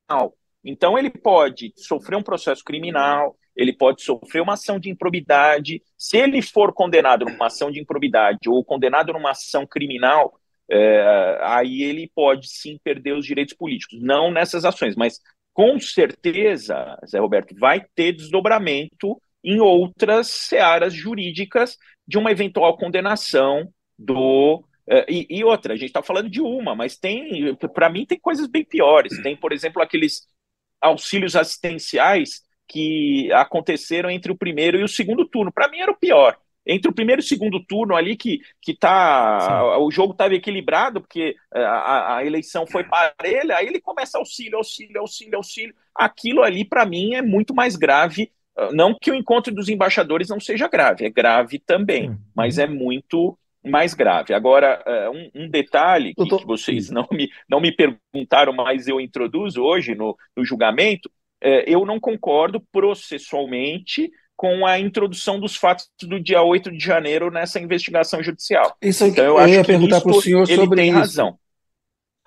Então, ele pode sofrer um processo criminal, ele pode sofrer uma ação de improbidade. Se ele for condenado numa ação de improbidade ou condenado numa ação criminal, é, aí ele pode sim perder os direitos políticos. Não nessas ações, mas com certeza, Zé Roberto, vai ter desdobramento em outras searas jurídicas de uma eventual condenação do. Uh, e, e, outra, a gente está falando de uma, mas tem, para mim, tem coisas bem piores. Tem, por exemplo, aqueles auxílios assistenciais que aconteceram entre o primeiro e o segundo turno. Para mim, era o pior entre o primeiro e o segundo turno ali que, que tá, o jogo estava equilibrado, porque eh, a, a, eleição foi parelha, aí ele começa auxílio, auxílio, auxílio, auxílio. Aquilo ali, para mim, é muito mais grave. Ah, não que o encontro dos embaixadores não seja grave, é grave também, mas é muito mais grave. Agora, eh, um, um detalhe que, que, vocês não me, não me perguntaram, mas eu introduzo hoje no, no julgamento, é, eu não concordo processualmente com a introdução dos fatos do dia 8 de janeiro nessa investigação judicial. Isso então, eu, eu acho ia perguntar para o senhor sobre tem isso. razão.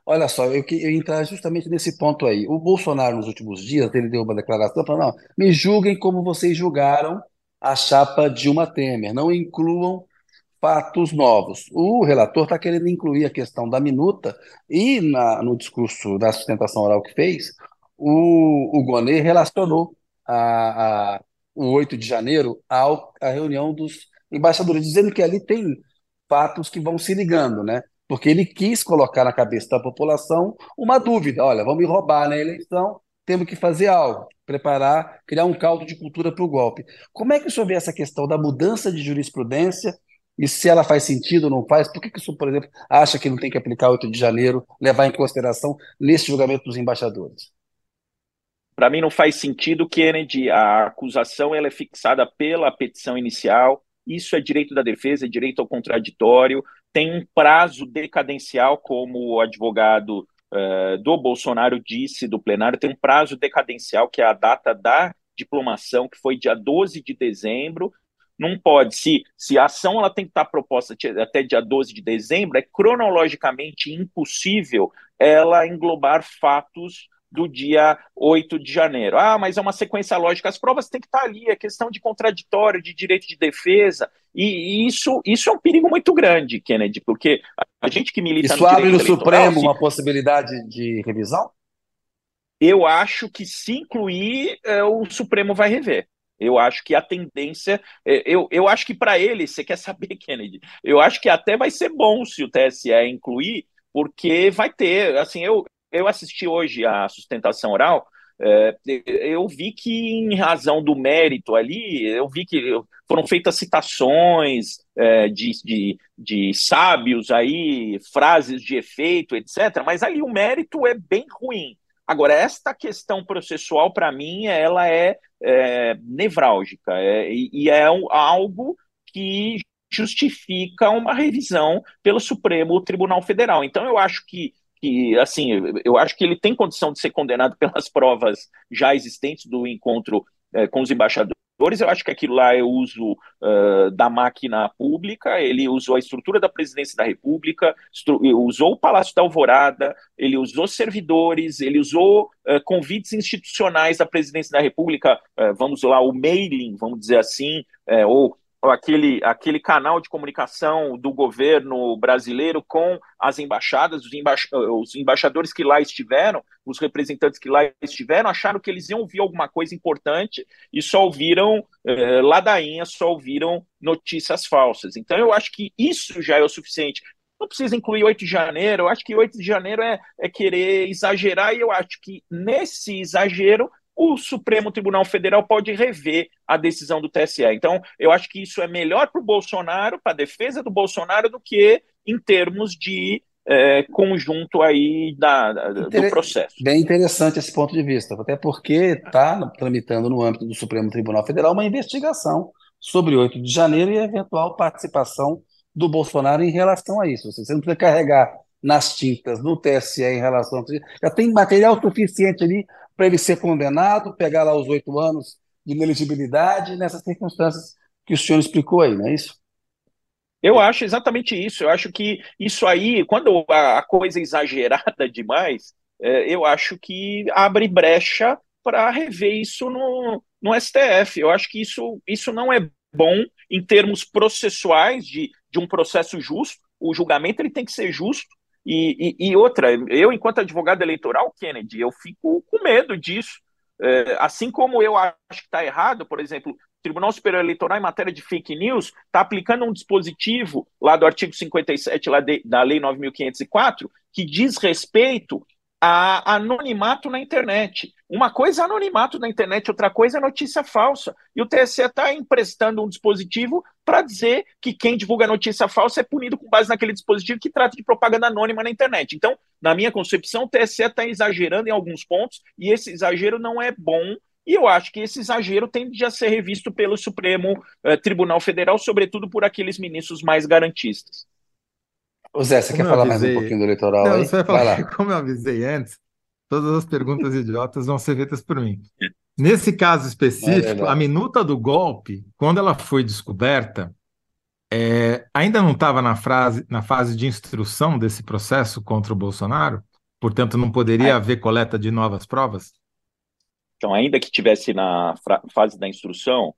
Olha só, eu, eu entrar justamente nesse ponto aí. O Bolsonaro, nos últimos dias, ele deu uma declaração falando: não, me julguem como vocês julgaram a chapa Dilma Temer, não incluam fatos novos. O relator está querendo incluir a questão da minuta e na, no discurso da sustentação oral que fez, o, o Gonê relacionou a, a o 8 de janeiro ao, à reunião dos embaixadores, dizendo que ali tem fatos que vão se ligando, né? Porque ele quis colocar na cabeça da população uma dúvida: olha, vão me roubar na eleição, temos que fazer algo, preparar, criar um caldo de cultura para o golpe. Como é que o senhor vê essa questão da mudança de jurisprudência e se ela faz sentido ou não faz? Por que, que o senhor, por exemplo, acha que não tem que aplicar 8 de janeiro, levar em consideração nesse julgamento dos embaixadores? Para mim não faz sentido, Kennedy, a acusação ela é fixada pela petição inicial, isso é direito da defesa, é direito ao contraditório, tem um prazo decadencial, como o advogado uh, do Bolsonaro disse do plenário, tem um prazo decadencial, que é a data da diplomação, que foi dia 12 de dezembro, não pode. Se, se a ação ela tem que estar proposta até dia 12 de dezembro, é cronologicamente impossível ela englobar fatos do dia 8 de janeiro. Ah, mas é uma sequência lógica. As provas têm que estar ali, é questão de contraditório, de direito de defesa, e, isso, isso é um perigo muito grande, Kennedy, porque a gente que milita isso no abre no Supremo uma possibilidade de revisão? Eu acho que se incluir, é, o Supremo vai rever. Eu acho que a tendência. É, eu, eu acho que para ele, você quer saber, Kennedy? Eu acho que até vai ser bom se o TSE incluir, porque vai ter. Assim, eu, eu assisti hoje a sustentação oral, é, eu vi que, em razão do mérito ali, eu vi que foram feitas citações é, de, de, de sábios aí, frases de efeito, etc., mas ali o mérito é bem ruim. Agora, esta questão processual, para mim, ela é, é nevrálgica, é, e é algo que justifica uma revisão pelo Supremo Tribunal Federal. Então, eu acho que que, assim, eu acho que ele tem condição de ser condenado pelas provas já existentes do encontro é, com os embaixadores. Eu acho que aquilo lá é uso uh, da máquina pública, ele usou a estrutura da presidência da República, usou o Palácio da Alvorada, ele usou servidores, ele usou uh, convites institucionais da presidência da República, uh, vamos lá, o mailing, vamos dizer assim, ou aquele, aquele canal de comunicação do governo brasileiro com as embaixadas, os, emba os, embaixadores que lá estiveram, os representantes que lá estiveram, acharam que eles iam ouvir alguma coisa importante e só ouviram eh, ladainha, só ouviram notícias falsas. Então eu acho que isso já é o suficiente. Não precisa incluir 8 de janeiro, eu acho que 8 de janeiro é, é querer exagerar, e eu acho que nesse exagero o Supremo Tribunal Federal pode rever a decisão do TSE. Então, eu acho que isso é melhor para o Bolsonaro, para a defesa do Bolsonaro, do que em termos de é, conjunto aí da, da do processo. Bem interessante esse ponto de vista, até porque está tramitando no âmbito do Supremo Tribunal Federal uma investigação sobre 8 de janeiro e a eventual participação do Bolsonaro em relação a isso. Você não precisa carregar nas tintas no TSE em relação a já tem material suficiente ali para ele ser condenado, pegar lá os oito anos de ineligibilidade nessas circunstâncias que o senhor explicou aí, não é isso? Eu acho exatamente isso. Eu acho que isso aí, quando a coisa é exagerada demais, é, eu acho que abre brecha para rever isso no, no STF. Eu acho que isso, isso não é bom em termos processuais de, de um processo justo. O julgamento ele tem que ser justo e, e, e, outra, eu, enquanto advogado eleitoral, Kennedy, eu fico com medo disso. É, assim como eu acho que está errado, por exemplo, o Tribunal Superior Eleitoral, em matéria de fake news, está aplicando um dispositivo lá do artigo 57 lá de, da Lei 9.504, que diz respeito a anonimato na internet. Uma coisa é anonimato na internet, outra coisa é notícia falsa. E o TSE está emprestando um dispositivo para dizer que quem divulga notícia falsa é punido com base naquele dispositivo que trata de propaganda anônima na internet. Então, na minha concepção, o TSE está exagerando em alguns pontos e esse exagero não é bom. E eu acho que esse exagero tende a ser revisto pelo Supremo eh, Tribunal Federal, sobretudo por aqueles ministros mais garantistas. O Zé, você como quer falar avisei... mais um pouquinho do eleitoral Não, aí? Vai falar, Vai lá. Como eu avisei antes, todas as perguntas idiotas vão ser feitas por mim. Nesse caso específico, a minuta do golpe, quando ela foi descoberta, é, ainda não estava na, na fase de instrução desse processo contra o Bolsonaro? Portanto, não poderia haver coleta de novas provas? Então, ainda que tivesse na fase da instrução,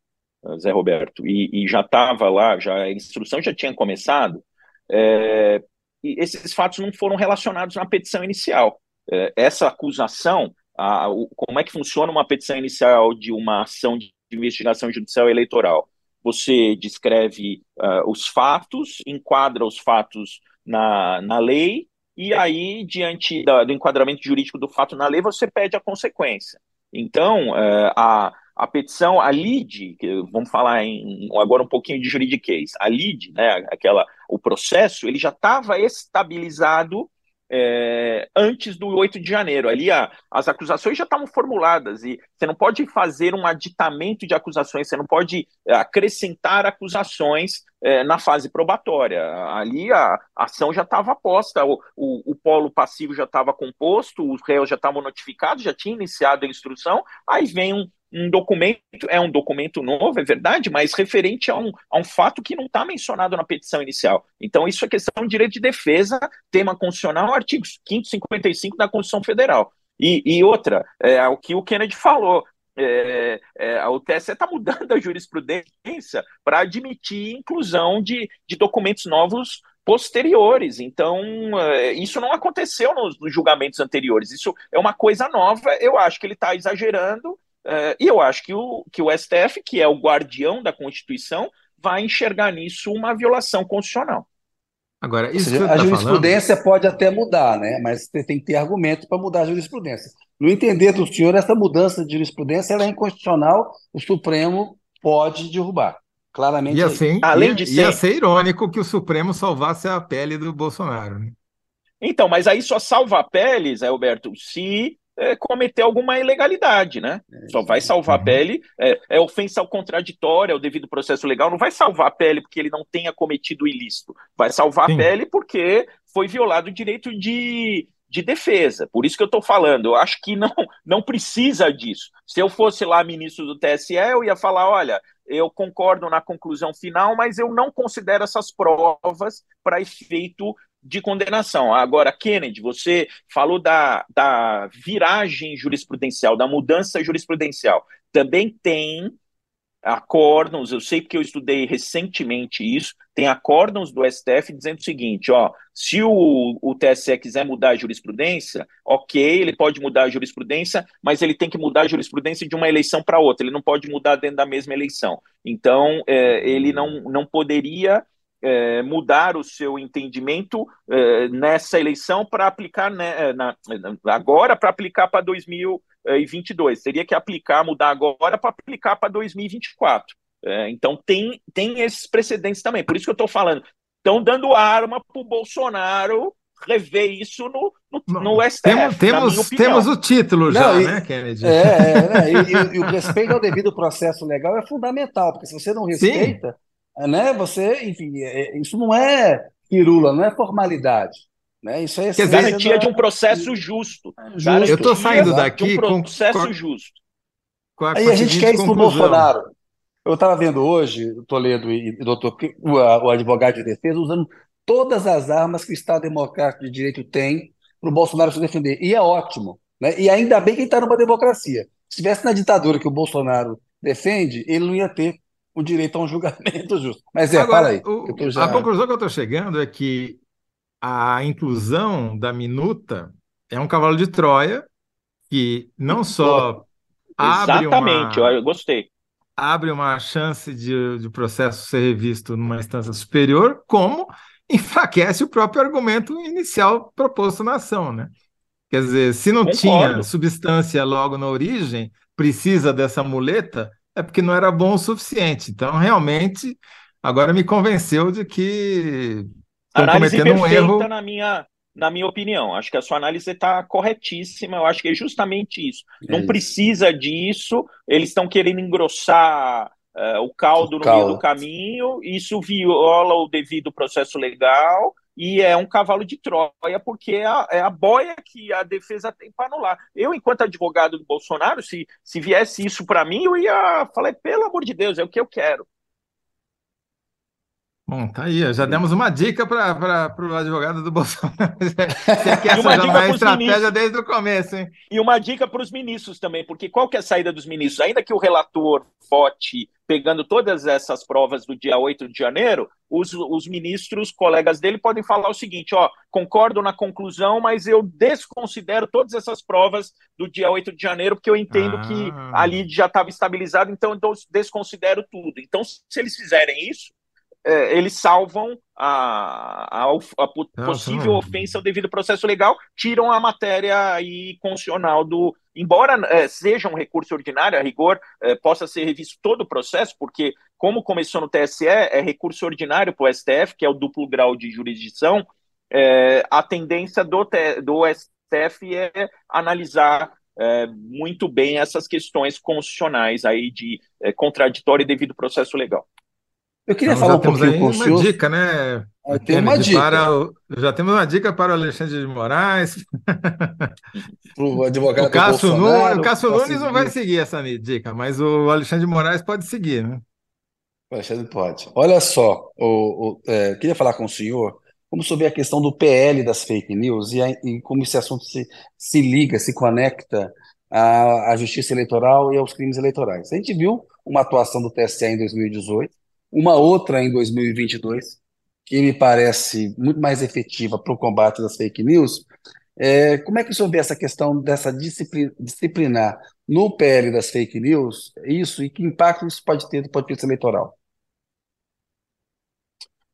Zé Roberto, e, e já estava lá, já a instrução já tinha começado, é, esses fatos não foram relacionados na petição inicial. É, essa acusação, a, o, como é que funciona uma petição inicial de uma ação de investigação judicial eleitoral? Você descreve uh, os fatos, enquadra os fatos na, na lei, e aí, diante da, do enquadramento jurídico do fato na lei, você pede a consequência. Então, uh, a, a petição, a LID, vamos falar em, agora um pouquinho de juridiquês, a LID, né, aquela, o processo, ele já estava estabilizado é, antes do 8 de janeiro. Ali a, as acusações já estavam formuladas e você não pode fazer um aditamento de acusações, você não pode é, acrescentar acusações é, na fase probatória. Ali a, a ação já estava posta, o, o, o, polo passivo já estava composto, os réus já estavam notificados, já tinha iniciado a instrução, aí vem um, um documento, é um documento novo, é verdade, mas referente a um, a um fato que não está mencionado na petição inicial. Então, isso é questão de direito de defesa, tema constitucional, artigo 555 da Constituição Federal. E, e outra, é, o que o Kennedy falou, é, é, o TSE está mudando a jurisprudência para admitir inclusão de, de documentos novos posteriores. Então, é, isso não aconteceu nos, nos, julgamentos anteriores. Isso é uma coisa nova. Eu acho que ele está exagerando. É, e eu acho que o, que o STF, que é o guardião da Constituição, vai enxergar nisso uma violação constitucional. Agora, isso seja, a tá jurisprudência falando... pode até mudar, né? Mas você tem que ter argumento para mudar a jurisprudência. No entender do senhor, essa mudança de jurisprudência é inconstitucional, o Supremo pode derrubar. Claramente. E assim, além ia, de ser... ia ser irônico que o Supremo salvasse a pele do Bolsonaro. Né? Então, mas aí só salva a pele, Zé Alberto, se é, cometer alguma ilegalidade, né? É, só vai salvar a uhum. pele, é, é, ofensa ao contraditório, ao devido processo legal, não vai salvar a pele porque ele não tenha cometido ilícito, vai salvar Sim. a pele porque foi violado o direito de, de defesa. Por isso que eu estou falando, eu acho que não, não precisa disso. Se eu fosse lá ministro do TSE, eu ia falar: olha, eu concordo na conclusão final, mas eu não considero essas provas para efeito de condenação. Agora, Kennedy, você falou da, da viragem jurisprudencial, da mudança jurisprudencial. Também tem acórdãos, eu sei porque eu estudei recentemente isso, tem acórdãos do STF dizendo o seguinte, ó, se o, o TSE quiser mudar a jurisprudência, ok, ele pode mudar a jurisprudência, mas ele tem que mudar a jurisprudência de uma eleição para outra, ele não pode mudar dentro da mesma eleição. Então, é, ele não, não poderia é, mudar o seu entendimento é, nessa eleição para aplicar né, na, agora para aplicar para 2000 e 22. Teria que aplicar, mudar agora para aplicar para 2024. É, então tem, tem esses precedentes também. Por isso que eu estou falando. Estão dando arma para o Bolsonaro rever isso no, no, no STF. Temos, temos, temos o título já, não, e, né, Kennedy? É, é né, e, e, o respeito ao devido processo legal é fundamental, porque se você não respeita, Sim. Né, você, enfim, é, isso não é pirula, não é formalidade. Né? Isso é Quer garantia da... de um processo justo. justo. Eu estou saindo daqui de um processo com... justo. Com a, Aí a gente quer isso no Bolsonaro. Eu estava vendo hoje, Toledo e doutor, o, o advogado de defesa, usando todas as armas que o Estado Democrático de Direito tem para o Bolsonaro se defender. E é ótimo. Né? E ainda bem que ele está numa democracia. Se estivesse na ditadura que o Bolsonaro defende, ele não ia ter o direito a um julgamento justo. Mas é, Agora, fala aí. O, já... A conclusão que eu estou chegando é que a inclusão da minuta é um cavalo de Troia que não só abre Exatamente, uma, eu gostei. Abre uma chance de, de processo ser revisto numa instância superior, como enfraquece o próprio argumento inicial proposto na ação, né? Quer dizer, se não Concordo. tinha substância logo na origem, precisa dessa muleta, é porque não era bom o suficiente. Então, realmente, agora me convenceu de que análise cometendo um erro na minha na minha opinião. Acho que a sua análise está corretíssima. Eu acho que é justamente isso. É Não isso. precisa disso. Eles estão querendo engrossar uh, o caldo o no caldo. meio do caminho. Isso viola o devido processo legal e é um cavalo de Troia, porque é a, é a boia que a defesa tem para anular. Eu, enquanto advogado do Bolsonaro, se, se viesse isso para mim, eu ia falar, pelo amor de Deus, é o que eu quero. Bom, tá aí, já demos uma dica para o advogado do Bolsonaro. Você quer essa já não é estratégia ministros. desde o começo, hein? E uma dica para os ministros também, porque qual que é a saída dos ministros? Ainda que o relator vote pegando todas essas provas do dia 8 de janeiro, os, os ministros, colegas dele, podem falar o seguinte: ó, concordo na conclusão, mas eu desconsidero todas essas provas do dia 8 de janeiro, porque eu entendo ah. que ali já estava estabilizado, então eu desconsidero tudo. Então, se eles fizerem isso, é, eles salvam a, a, a possível não, ofensa ao devido processo legal, tiram a matéria aí constitucional do. Embora é, seja um recurso ordinário, a rigor, é, possa ser revisto todo o processo, porque, como começou no TSE, é recurso ordinário para o STF, que é o duplo grau de jurisdição, é, a tendência do, do STF é analisar é, muito bem essas questões constitucionais aí de é, contraditório e devido processo legal. Eu queria então, falar um pouquinho com o senhor. Uma dica, né? Tem uma dica. Para o, já temos uma dica para o Alexandre de Moraes. o advogado o Cássio, Nunes, o Cássio Nunes não vai seguir essa dica, mas o Alexandre de Moraes pode seguir, né? O Alexandre pode. Olha só, o, o é, queria falar com o senhor como sobre a questão do PL das fake news e, a, e como esse assunto se, se liga, se conecta à, à justiça eleitoral e aos crimes eleitorais. A gente viu uma atuação do TSE em 2018, uma outra em 2022, que me parece muito mais efetiva para o combate das fake news. É, como é que o senhor vê essa questão dessa disciplina, disciplinar no PL das fake news, isso e que impacto isso pode ter do ponto de vista eleitoral?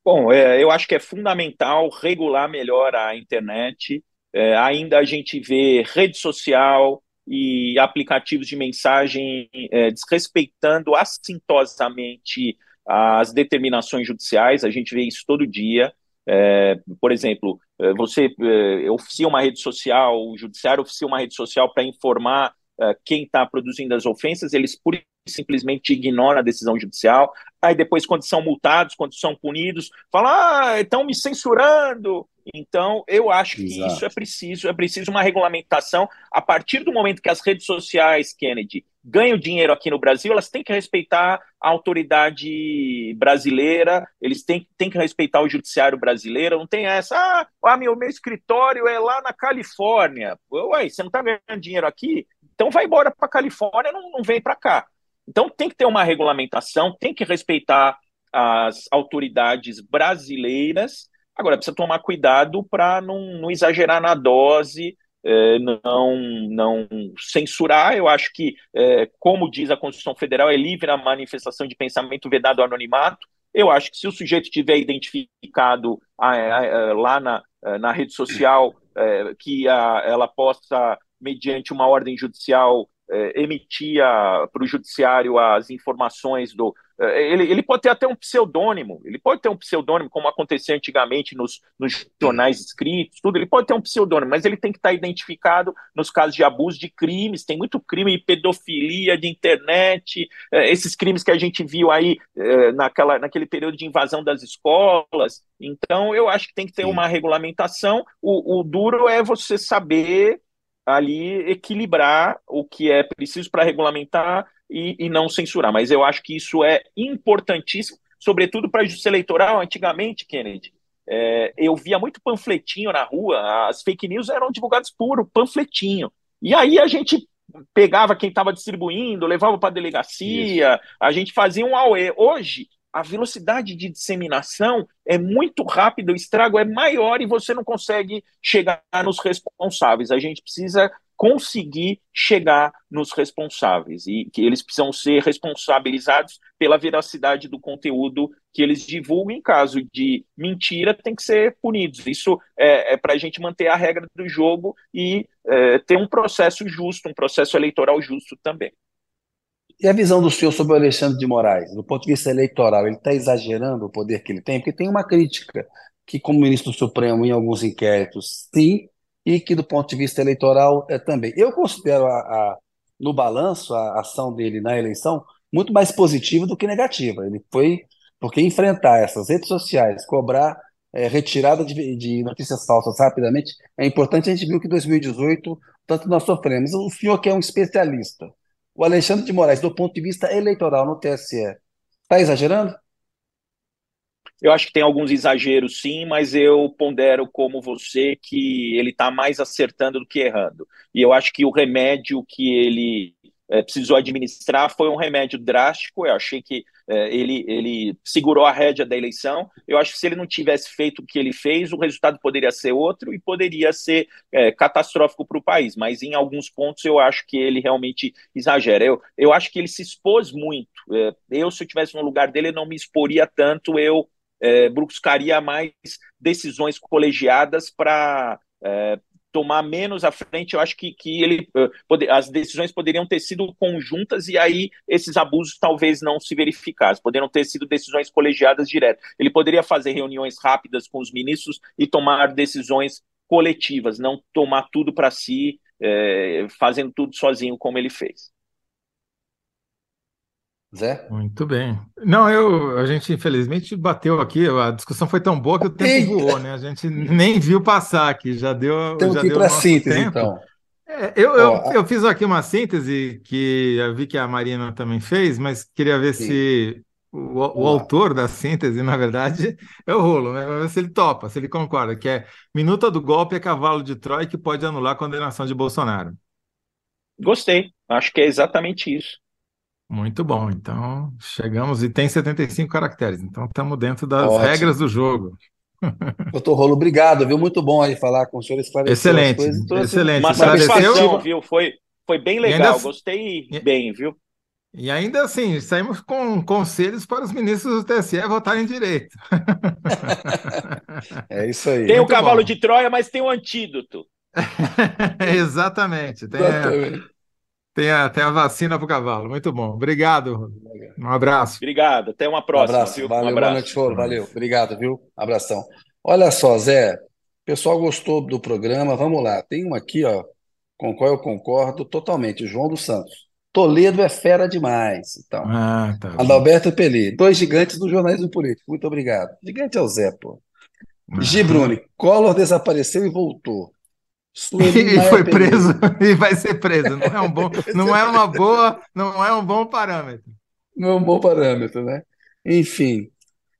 Bom, é, eu acho que é fundamental regular melhor a internet. É, ainda a gente vê rede social e aplicativos de mensagem é, desrespeitando assintosamente as determinações judiciais, a gente vê isso todo dia. É, por exemplo, é, você é, oficia uma rede social, o judiciário oficia uma rede social para informar é, quem está produzindo as ofensas, eles pura simplesmente ignoram a decisão judicial. Aí depois, quando são multados, quando são punidos, falam, ah, estão me censurando. Então, eu acho que Exato. isso é preciso, é preciso uma regulamentação. A partir do momento que as redes sociais, Kennedy, ganham dinheiro aqui no Brasil, elas têm que respeitar a autoridade brasileira, eles têm, têm que respeitar o judiciário brasileiro, não tem essa, ah, ah meu, meu escritório é lá na Califórnia. Ué, você não está ganhando dinheiro aqui? Então vai embora para a Califórnia, não, não vem para cá. Então tem que ter uma regulamentação, tem que respeitar as autoridades brasileiras. Agora, precisa tomar cuidado para não, não, exagerar na dose, é, não, não censurar. Eu acho que, é, como diz a Constituição Federal, é livre a manifestação de pensamento vedado ao anonimato. Eu acho que se o sujeito tiver identificado a, a, a, lá na, na rede social, é, que ela possa mediante uma ordem judicial, é, emitia para o judiciário as informações do. É, ele, ele pode ter até um pseudônimo, ele pode ter um pseudônimo, como acontecia antigamente nos, nos jornais escritos, tudo, ele pode ter um pseudônimo, mas ele tem que estar identificado nos casos de abuso de crimes, tem muito crime de pedofilia, de internet, é, esses crimes que a gente viu aí é, naquela, naquele período de invasão das escolas. Então, eu acho que tem que ter uma regulamentação. O, o duro é você saber ali equilibrar o que é preciso para regulamentar e, e, não censurar. Mas eu acho que isso é importantíssimo, sobretudo para a justiça eleitoral. Antigamente, Kennedy, é, eu via muito panfletinho na rua, as fake news eram divulgadas por panfletinho. E aí a gente pegava quem estava distribuindo, levava para a delegacia, isso. a gente fazia um AUE. Hoje, a velocidade de disseminação é muito rápida, o estrago é maior e você não consegue chegar nos responsáveis. A gente precisa conseguir chegar nos responsáveis e que eles precisam ser responsabilizados pela veracidade do conteúdo que eles divulgam. Em caso de mentira, tem que ser punidos. Isso é, é para a gente manter a regra do jogo e é, ter um processo justo, um processo eleitoral justo também. E a visão do senhor sobre o Alexandre de Moraes, do ponto de vista eleitoral, ele está exagerando o poder que ele tem? Porque tem uma crítica que, como ministro do Supremo, em alguns inquéritos, sim, e que, do ponto de vista eleitoral, é também. Eu considero, a, a, no balanço, a ação dele na eleição muito mais positiva do que negativa. Ele foi, porque enfrentar essas redes sociais, cobrar é, retirada de, de, notícias falsas rapidamente, é importante. A gente viu que em 2018, tanto nós sofremos. O senhor que é um especialista, o Alexandre de Moraes, do ponto de vista eleitoral no TSE, está exagerando? Eu acho que tem alguns exageros, sim, mas eu pondero como você que ele está mais acertando do que errando. E eu acho que o remédio que ele é, precisou administrar foi um remédio drástico. Eu achei que é, ele, ele segurou a rédea da eleição. Eu acho que se ele não tivesse feito o que ele fez, o resultado poderia ser outro e poderia ser é, catastrófico para o país. Mas em alguns pontos eu acho que ele realmente exagera. Eu, eu acho que ele se expôs muito. É, eu, se eu tivesse no lugar dele, não me exporia tanto. Eu é, buscaria mais decisões colegiadas para é, tomar menos à frente, eu acho que, que ele, eh, as decisões poderiam ter sido conjuntas e aí esses abusos talvez não se verificassem, poderiam ter sido decisões colegiadas direto. Ele poderia fazer reuniões rápidas com os ministros e tomar decisões coletivas, não tomar tudo para si, é, fazendo tudo sozinho como ele fez. Zé? Muito bem. Não, eu, a gente infelizmente bateu aqui, a discussão foi tão boa que o tempo Eita. voou, né? A gente nem viu passar aqui, já deu. Temos já que ir para síntese, tempo. então. É, eu, eu, eu, fiz aqui uma síntese que eu vi que a Marina também fez, mas queria ver Sim. se o, o autor da síntese, na verdade, é o Rolo, né? Vamos ver se ele topa, se ele concorda, que é minuta do golpe é cavalo de Troia que pode anular a condenação de Bolsonaro. Gostei, acho que é exatamente isso. Muito bom, então chegamos e tem 75 caracteres, então estamos dentro das Ótimo. regras do jogo. Doutor Rolo, obrigado, viu? Muito bom aí falar com o senhor, Excelente, excelente. Uma satisfação, viu? Foi, foi bem legal, ainda... gostei e... bem, viu? E ainda assim, saímos com conselhos para os ministros do TSE votarem direito. é isso aí. Tem o cavalo bom. de Troia, mas tem o antídoto. Exatamente. Tem, Exatamente. Tem, a, tem a vacina para o cavalo. Muito bom. Obrigado. Um abraço. Obrigado. Até uma próxima. Um abraço. Viu? Valeu, um abraço. boa noite, Choro. Valeu. Obrigado, viu? Abração. Olha só, Zé. O pessoal gostou do programa. Vamos lá. Tem um aqui, ó, com o qual eu concordo totalmente. João dos Santos. Toledo é fera demais. Então, ah, tá Adalberto Peli, dois gigantes do jornalismo político. Muito obrigado. Gigante é o Zé, pô. Ah. Gibrune, Collor desapareceu e voltou. E foi preso e vai ser preso. Não é um bom, não é uma boa, não é um bom parâmetro. Não é um bom parâmetro, né? Enfim,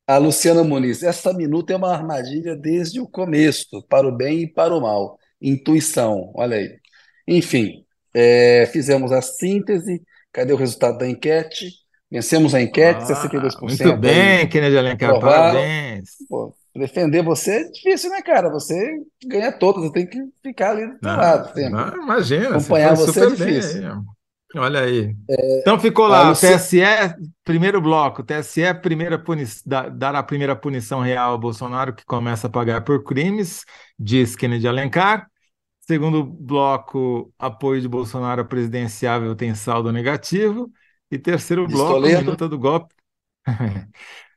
a Luciana Muniz, essa minuta é uma armadilha desde o começo, para o bem e para o mal. Intuição, olha aí. Enfim, é, fizemos a síntese. Cadê o resultado da enquete? Vencemos a enquete, ah, 62%. Muito bem, Kennedy Alencar, parabéns. Pô, defender você é difícil, né, cara? Você ganha todas, você tem que ficar ali do não, lado. Não, imagina. Acompanhar você, você é difícil. Aí. Olha aí. É, então ficou lá, TSE, primeiro bloco, TSE primeira puni dar a primeira punição real ao Bolsonaro, que começa a pagar por crimes, diz Kennedy Alencar. Segundo bloco, apoio de Bolsonaro presidenciável tem saldo negativo. E terceiro bloco, minuta do golpe.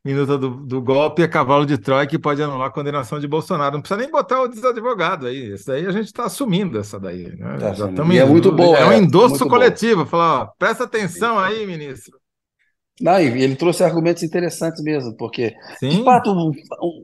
minuta do, do, golpe é cavalo de Troia que pode anular a condenação de Bolsonaro. Não precisa nem botar o desadvogado aí. Isso daí a gente está assumindo essa daí. Né? Tá Já e é muito bom. É um é, endosso coletivo. Falar, ó, presta atenção aí, ministro. Não, e ele trouxe argumentos interessantes mesmo, porque Sim. de fato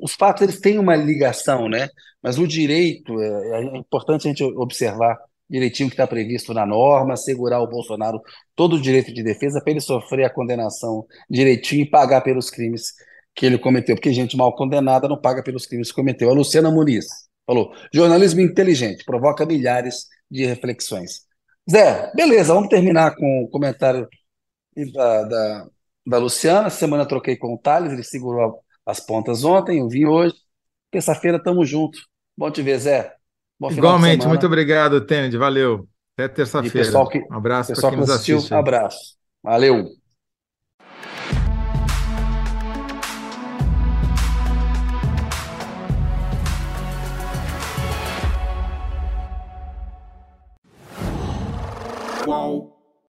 os fatos eles têm uma ligação, né? Mas o direito é, é importante a gente observar direitinho que está previsto na norma, segurar o Bolsonaro todo o direito de defesa para ele sofrer a condenação direitinho e pagar pelos crimes que ele cometeu, porque gente mal condenada não paga pelos crimes que cometeu. A Luciana Muniz falou: jornalismo inteligente provoca milhares de reflexões. Zé, beleza, vamos terminar com o comentário da, da da Luciana. Semana troquei com o Thales, ele segurou as pontas ontem, eu vim hoje. Terça-feira tamo junto. Bom te ver, Zé. Igualmente, muito obrigado, Tênis. Valeu. Até terça-feira. Um abraço para quem nos assistiu. Assiste. Abraço. Valeu. Qual?